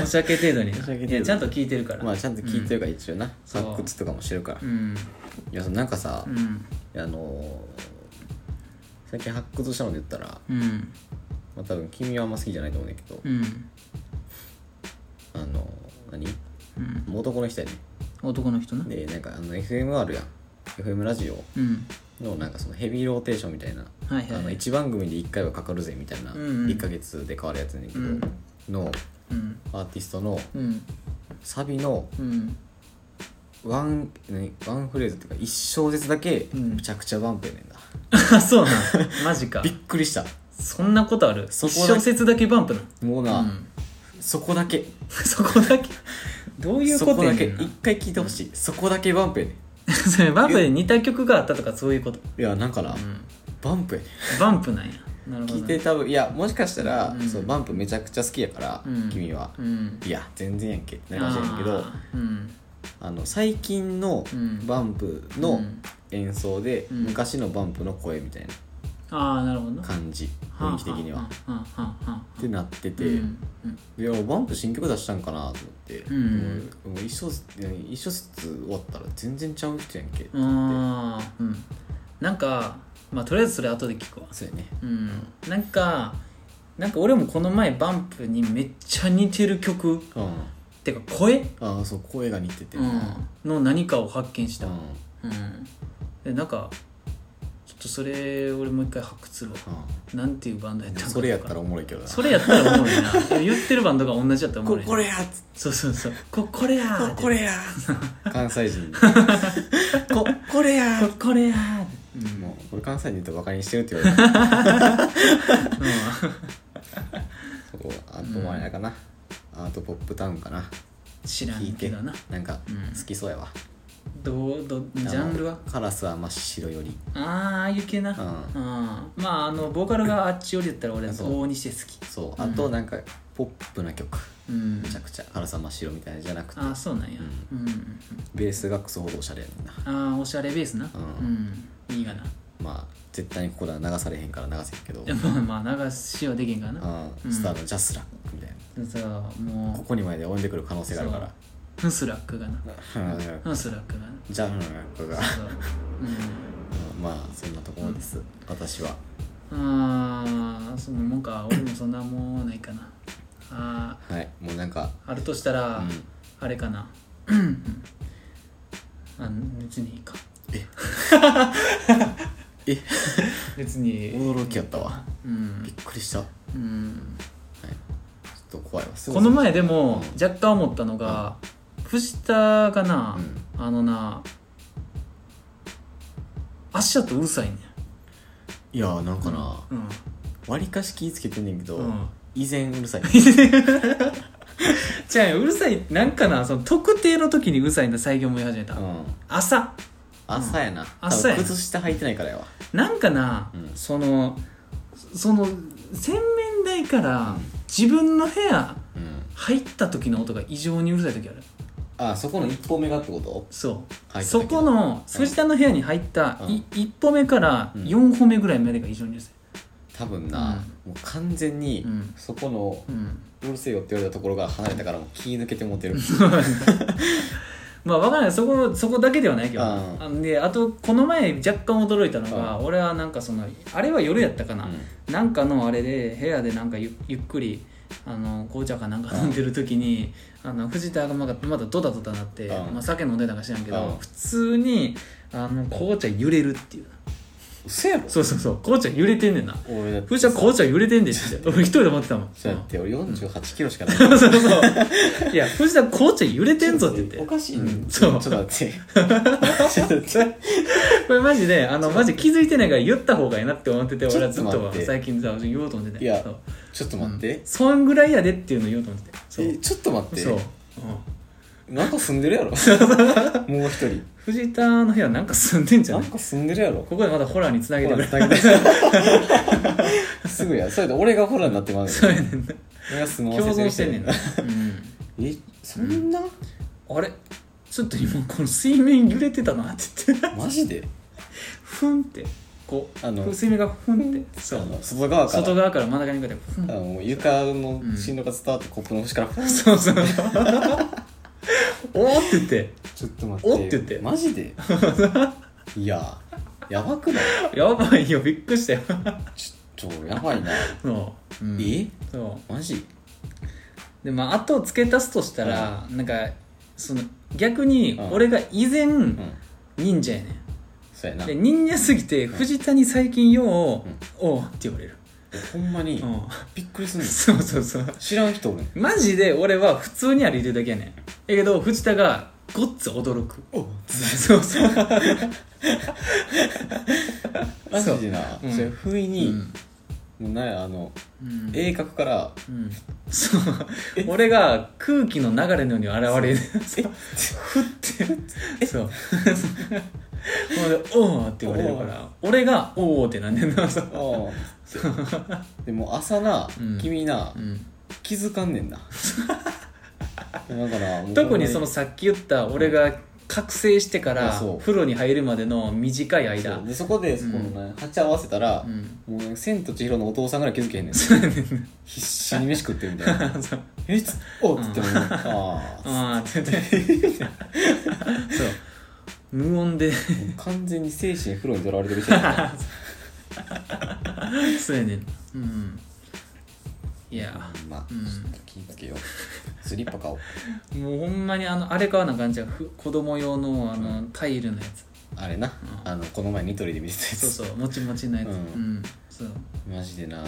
し訳程度に。申し訳程度。いやちゃんと聞いてるから。まあちゃんと聞いてるから一応な、発掘とかもしてるから、いう。んやそのなんかさ、うん。あのー最近発掘したので言ったら、うん。まあ、多分君はあんま好きじゃないと思うんだけど、うん。あの何？うん。男の人やね。男の人な。でなんかあの FM あるやん。FM ラジオうん。のなんかそのヘビーローテーションみたいな、はいはいはい。あの1番組で1回はかかるぜみたいな、うんうん。1ヶ月で変わるやつやねんけど、うん。のうん。アーティストのうん。サビのうん。ワン何ワンフレーズっていうか1小節だけうん。むちゃくちゃバンプやねんな、あ そうなん？マジか。びっくりした。そんなことある？そこだけ。一小節だけバンプなもうな、うん。そこだけ。そこだけ？どういうそこことだけ一やねんな？回聞いてほしい、そこだけバンプやね それバンプで似た曲があったとかそういうこと、んいやなんかな、うん、バンプやね。バンプなんや。なるほど聞いて多分いやもしかしたら、うん。そうバンプめちゃくちゃ好きやから、うん。君は。うん。いや全然やんけってなるかもしれんけどあの最近のうん。バンプうのん。演奏で、うん。昔のバンプの声みたいなああなるほど。な感じ雰囲気的には。ってなってて、うん。うん。でいやバンプ新曲出したんかなと思って、うん。でも一小節一小節終わったら全然ちゃう人やんけってああうん。なんかまあとりあえずそれ後で聞くわ。そうやね。うん。なんかなんか俺もこの前バンプにめっちゃ似てる曲。うん。ってか声、ああそう声が似てて、うん、の何かを発見した、ううん。でなんかちょっとそれ俺もう一回発掘するわ。なんていうバンドやったのかんそれやったらおもろいけどな。それやったらおもろいな。言ってるバンドが同じやったらおもろい。なここれやっつって。そうそうそう。ここれやーって。これや 関西人。ここれやここれやーこれ関西人とバカにしてるって言われた。そうあともあれかな、アートポップタウンかな。知らんけどな。なんかうん好きそうやわ、どうどジャンルは？あのカラスは真っ白より。ああああいう系な、うん。まああのボーカルがあっち寄りだったら俺はそう。往々にして好き。そう。うん。あとなんかポップな曲。うん。めちゃくちゃカラスは真っ白みたいなじゃなくて。ああそうなんや。うん、うん。うん。ベースがクソほどおしゃれやねんな。ああおしゃれベースな。ううん、いいがなまあ絶対にここでは流されへんから流せんけど、まあ流しはできんからな。うん、スターのジャスラックみたいな。さもうここにまで呼んでくる可能性があるから。フスラックがな。うん。フスラックがな。ジャスラックが。そう。うん。まあそんなところです、私は。うん。ああそんなもんか。俺もそんなもんないかな。あはい。もうなんかああるとしたら、うん。あれかな。うん。あ別にいいか。え？別に。驚きやったわ。うん。びっくりした、はい、うんちょっと怖いわ。この前でもうん。若干思ったのが、藤田がな、あのな足跡うるさいねいやなんかなうん。わりかし気ぃつけてんねんけど、うん。依然うるさいじゃあうるさいなんかなその特定の時にうるさいんだ最近思い始めた、うん。朝朝やな、朝や靴下履いてないからやわ。なんかな、うん。そのその洗面台からうん。自分の部屋うん。入った時の音が異常にうるさい時ある。あそこの一歩目がってこと？そう。入った時そこの藤田の部屋に入ったうん。い一歩目からうん。4歩目ぐらいまでが異常にうるさい。多分な、もう完全にうん。そこのうん。うるせえよって言われたところが離れたからもう気抜けて持てる まあ分からない。そこそこだけではないけど。うん。あであとこの前若干驚いたのが俺はなんかそのあれは夜やったかな、なんかのあれで部屋でなんかゆゆっくりあの紅茶かなんか飲んでる時にあの藤田がまだまだドタドタなって、うん。まあ、酒飲んでたか知らんけど、うん。普通にあの紅茶揺れるっていう嘘やろ。そうそうそう。紅茶揺れてんねんな。俺だって藤田紅茶揺れてんでって 俺一人で思ってたもん。そうやって俺48キロしかない。そうそうそう。いや藤田紅茶揺れてんぞって言って。おかしいね。うん。そう。ちょっと待って。ちょっと待って。これマジであのマジ気づいてないから言った方がいいなって思っててちょ俺はずっとちょっと待って。最近さ言おうと思ってて。いやそう。ちょっと待って。そんぐらいやでっていうの言おうと思ってて。そう。えちょっと待って。そう、うんなんか住んでるやろ。もう一人。藤田の部屋なんか住んでんじゃなんか住んでるやろ。ここでまだホラーにつなげてくれほら すぐや。それで俺がホラーになってまうそうやねんな。共存してんねんな、うん、えそんな？あれ？ちょっと今この水面揺れてたなって言ってマジで？ふんって。こうあの水面がふんって。そう。外側から。外側から真ん中に向かってふんあの床の振動が伝わってコップの端からそうそう おーって言って。ちょっと待おって言って。マジで？いややばくない？やばいよ。びっくりしたよ。ちょっとやばいな。そう、うん。え？そう。マジ？でまあ後を付け足すとしたら、なんかその逆にうん。俺が以前、うん。忍者やねそうやな。んで忍者すぎて藤田に最近よう「おう」って言われる、ほんまに？うん、びっくりすんの？そうそうそう。知らん人おるん。マジで俺は普通に歩いてるだけやねんやけど藤田がごっつ驚く。おそうそう。マジでな。う。ん。それ不意うにん。もうなんやあのうん。鋭角からうん。そう。俺が空気の流れのように現れる。そう。ふって。そう。ほんで「おう」って言われるから。俺が「おお」ってなんねんな。そう。ああでも朝なうん。君なうん。気づかんねんな。だ から 特にそのさっき言った俺が覚醒してから風呂に入るまでの短いそ間う。でそこでそこのね鉢合わせたらうん。もう千と千尋のお父さんぐらい気づけへんねん。必死に飯食ってるみたいな。そう「えっ?」つおっつってもああああって言って。そう。無音で。完全に精神風呂にとらわれてる人やそうやねん。うんいや。まあ、うん。ちょっと気ぃつけよう。スリッパ買おう。もうほんまにあのあれ買わな感じはふ子供用のあのタイルのやつ。あれな、ん。あのこの前ニトリで見てたやつ。そうそうもちもちのやつ。ううん。んそう。マジでな、うん。い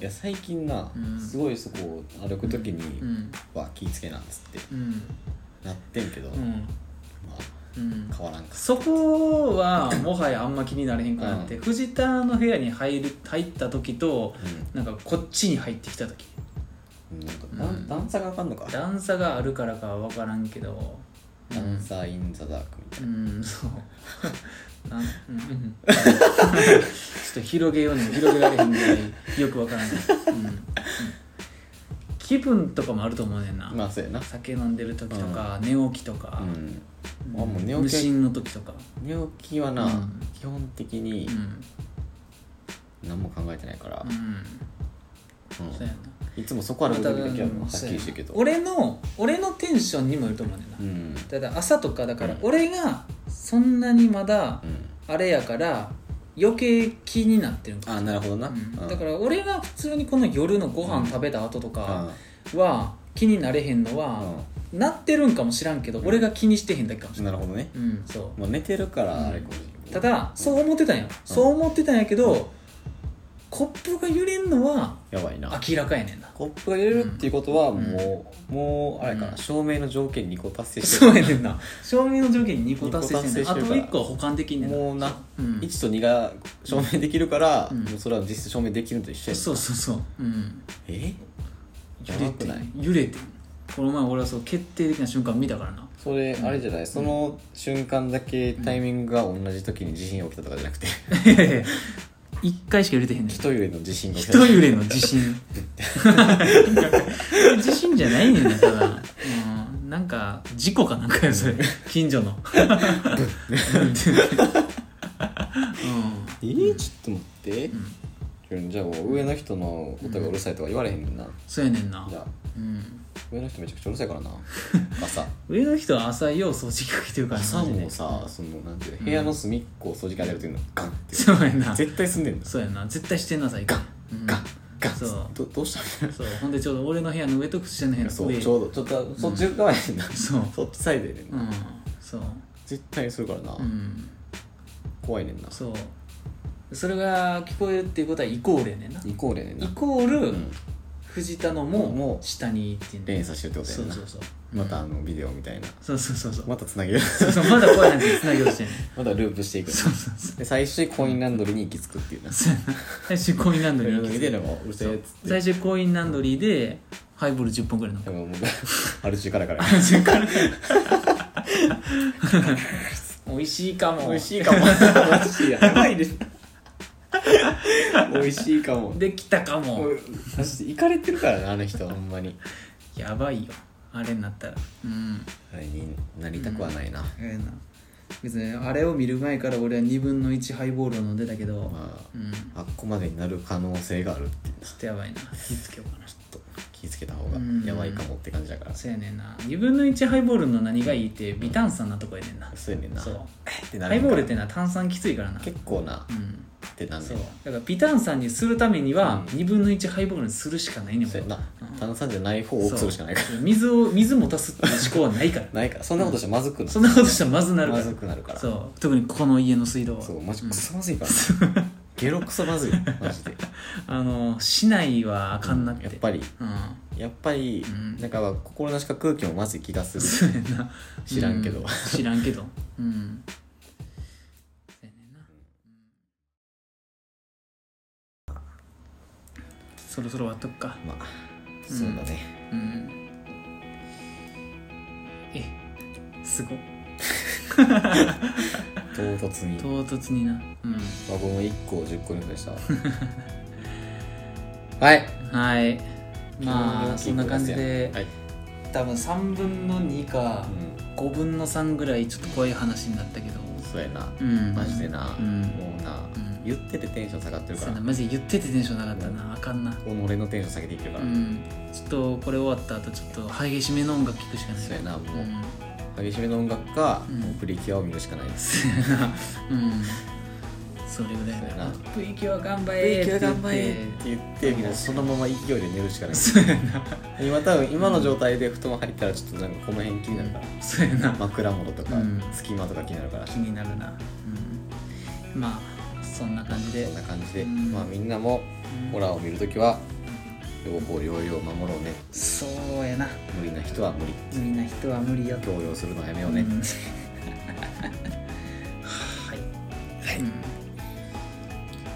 や最近な、うん。すごいそこを歩く時にうん。は気ぃつけなんつって。うん。なってんけど、うん。まあうん変わらんかそこはもはやあんま気になれへんかなって、う藤田の部屋に入る入った時とうなんかこっちに入ってきた時。ん。なんかうん。段段差があかんのか。段差があるからかは分からんけど。ダンサー・イン・ザ・ダークみたういな、んそう。なんうん。う んちょっと広げようにも広げられへんぐらいよく分からない、うん。うん気分とかもあると思うねんな、まあそうやな。酒飲んでる時とか、寝起きとか、うん。うんあもう寝起き。無心の時とか。寝起きはな、うん。基本的にうん。何も考えてないから。う、ん。うん。そうやな。いつもそこ歩く時だけはうんはっきりしてるけど。俺の俺のテンションにもよると思うねんな、うん。ただ朝とかだからうん。俺がそんなにまだうん。あれやから余計気になってるんか。あなるほどな、うん。うん。だから俺が普通にこの夜のご飯食べた後とうん。かは気になれへんのは、なってるんかもしらんけど、俺が気にしてへんだけかもしれない、なるほどね。うん、そう。もう寝てるからうんあれかもしれただそう思ってたんや、そう思ってたんやけど、コップが揺れんのはやばいな。明らかやねんな。コップが入れるっていうことはん。もう、もうあれかな、うん。照明の条件2個達成してそうやねんな。照明の条件に2個達成してんねんあと二個達成してるから。1個は保管できんねんな。もうな、うん。1と2が証明できるから、うん。もうそれは実質証明できるのと一緒やねんそうそうそう、う。ん、え？揺れてない？揺れてこの前俺はそう決定的な瞬間見たからな。それあれじゃない、その瞬間だけタイミングが同じ時に地震が起きたとかじゃなくて一回しか揺れてへんねん。一揺れの地震が一揺れの地震地震じゃないねんなただ、うん、なんか事故かなんかよそれ。近所の。えー、ちょっと待って、ん。じゃあ上の人の音がうるさいとか言われへんねんな、そうやねんな。じゃあ。うん上の人めちゃくちゃうるさいからな。朝。上の人は朝よう掃除機かけてるからな朝もさそのなんていうの部屋の隅っこを掃除機当てるというのガンってそうやな。絶対住んでんだそうやな。絶対してんな最近。ガン。うん。ガン。ガッそう。どどうしたみたいなそう。ほんでちょうど俺の部屋の上と靴下の部屋の上そう。ちょうどちょっとそっち側やねんな、そう。そっちサイドやねんな、うん。そう。絶対にするからな、うん。怖いねんな。そう。それが聞こえるっていうことはイコールやねんな。イコールやねんな。イコール、うん藤田のももう下にっていう連鎖してるってことやねんな。そうそうそう。またあのビデオみたいな。そうそうそうそう。またつなげる。そうそうまだ怖い話つなげようとしてんねん またループしていく。そうそうそう。で最終コインランドリーに行き着くっていうな。そうやな最終コインランドリーに行き着く見てるもう。最終コインランドリーでハイボール10本ぐらい飲む。でももうアル中からから。10から。美味しいかも。美味しいかも。マジでやばいです美味しいかも。できたかも。もうマジで行かれてるからなあの人ほんまに。やばいよ。あれになったら。うん。あれになりたくはないな、ええな。別にあれを見る前から俺は2分の1ハイボールを飲んでたけど、まあうん。ちょあっこまでになる可能性があるっていう。なっとやばいな。気ぃつけようかな気ぃつけた方がうん。やばいかもって感じだから。そうやねんな。2分の1ハイボールの何がいいって微炭酸なとこやねんな。そうやねんな。そう。ってなるハイボールってのは炭酸きついからな。結構なうん。ってなん。そう。ねだから微炭酸にするためにはうん。2分の1ハイボールにするしかないねんそうやな。うん。炭酸じゃない方を多くするしかないから。水を水も足すっていう思考はないから。ないから。そんなことしたらまずくなる。そんなことしたらまずなるかまらずくなるから。そう。特にこの家の水道は。そう。マジクソまずいから ゲロクソまずいマジで。あの市内はあかんなって。やっぱり。うん。やっぱりうん。なんか心なしか空気もまずい気がする。そうやな。知らんけど。う知らんけど。うん。そうやねんな。そろそろ終わっとくか。まあそうだね。うん。えすごい 唐突に。唐突にな。うん。輪ゴム1個を10個に増やした。わ はい。はい。まあそんな感じではい。多分3分の2かうん。5分の3ぐらいちょっと怖い話になったけど。そうやな。うん。マジでな。うん。もうな。うん。言っててテンション下がってるから。そうやな。マジで言っててテンションなかったな。あかんな。己のテンション下げていってるから。うん。ちょっとこれ終わった後ちょっと激しめの音楽聴くしかない。そうやなもう。うん激しめの音楽かうん。もうプリキュアを見るしかないです。そ うん。それぐらいだそうやな。プリキュア頑張プれリキュア頑張れって言ってもうそのまま勢いで寝るしかない。そうやな。今多分今の状態で布団入ったらちょっとなんかこの辺気になるから。そうやな。枕元とかうん。隙間とか気になるから。気になるな。うん。まあそんな感じで。そんな感じで。うん。まあみんなもうん。ホラーを見るときは両方療養を守ろうねそうやな。無理な人は無理。無理な人は無理よ。強要するのはやめようね。うん。はい、うん。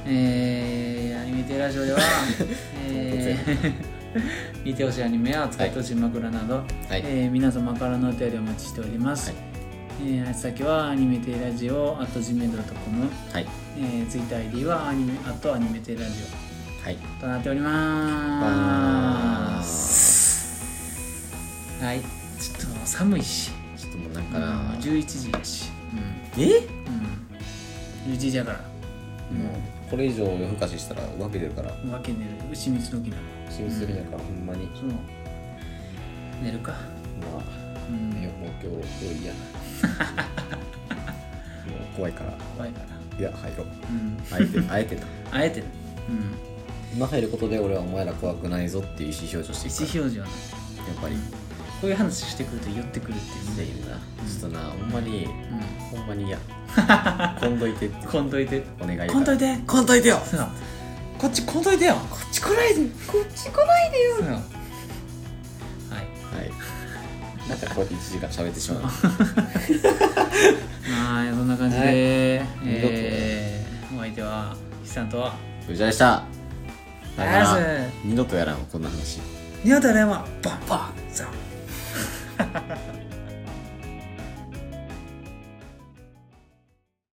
えー、アニメテラジオでは、えー、見てほしいアニメや使ってほしい枕など、はい。えー皆様からのお便りをお待ちしております、はい。えー、先はアニメテラジオ at gmail.com、はいえー、ツイッター ID はアニメあとアニメテラジはい。オとなっております。はいちょっと寒いし。ちょっともうなんかうんな11時やし。え？うん、うん、11時やから。もうこれ以上夜更かししたら分けてるから。分け寝る。牛三つの木な心するんやからほんまに。そう。寝るか。まあうん。もう今日今日いいや。もう怖いから。怖いから。いや入ろう。うん。あえてあえてなあえてうん今入ることで俺はお前ら怖くないぞっていう意思表示をしていくから。意思表示はなやっぱり。こういう話してくると寄ってくるっていう。しているな。ちょっとなほんまにうほんまに嫌。こんどいてって。んこんといて。お願いこんといてこんどいてよ。そうこっちこんといてよ。こっち来ないで。こっち来ないでよ。そうはい。はい。なんかこうやって1時間喋ってしまう。はいそんな感じで、はい。えー、お相手は筆さんと。は藤田でしただかあらす二度とやらんわこんな話。ニュートレマバンバンさあ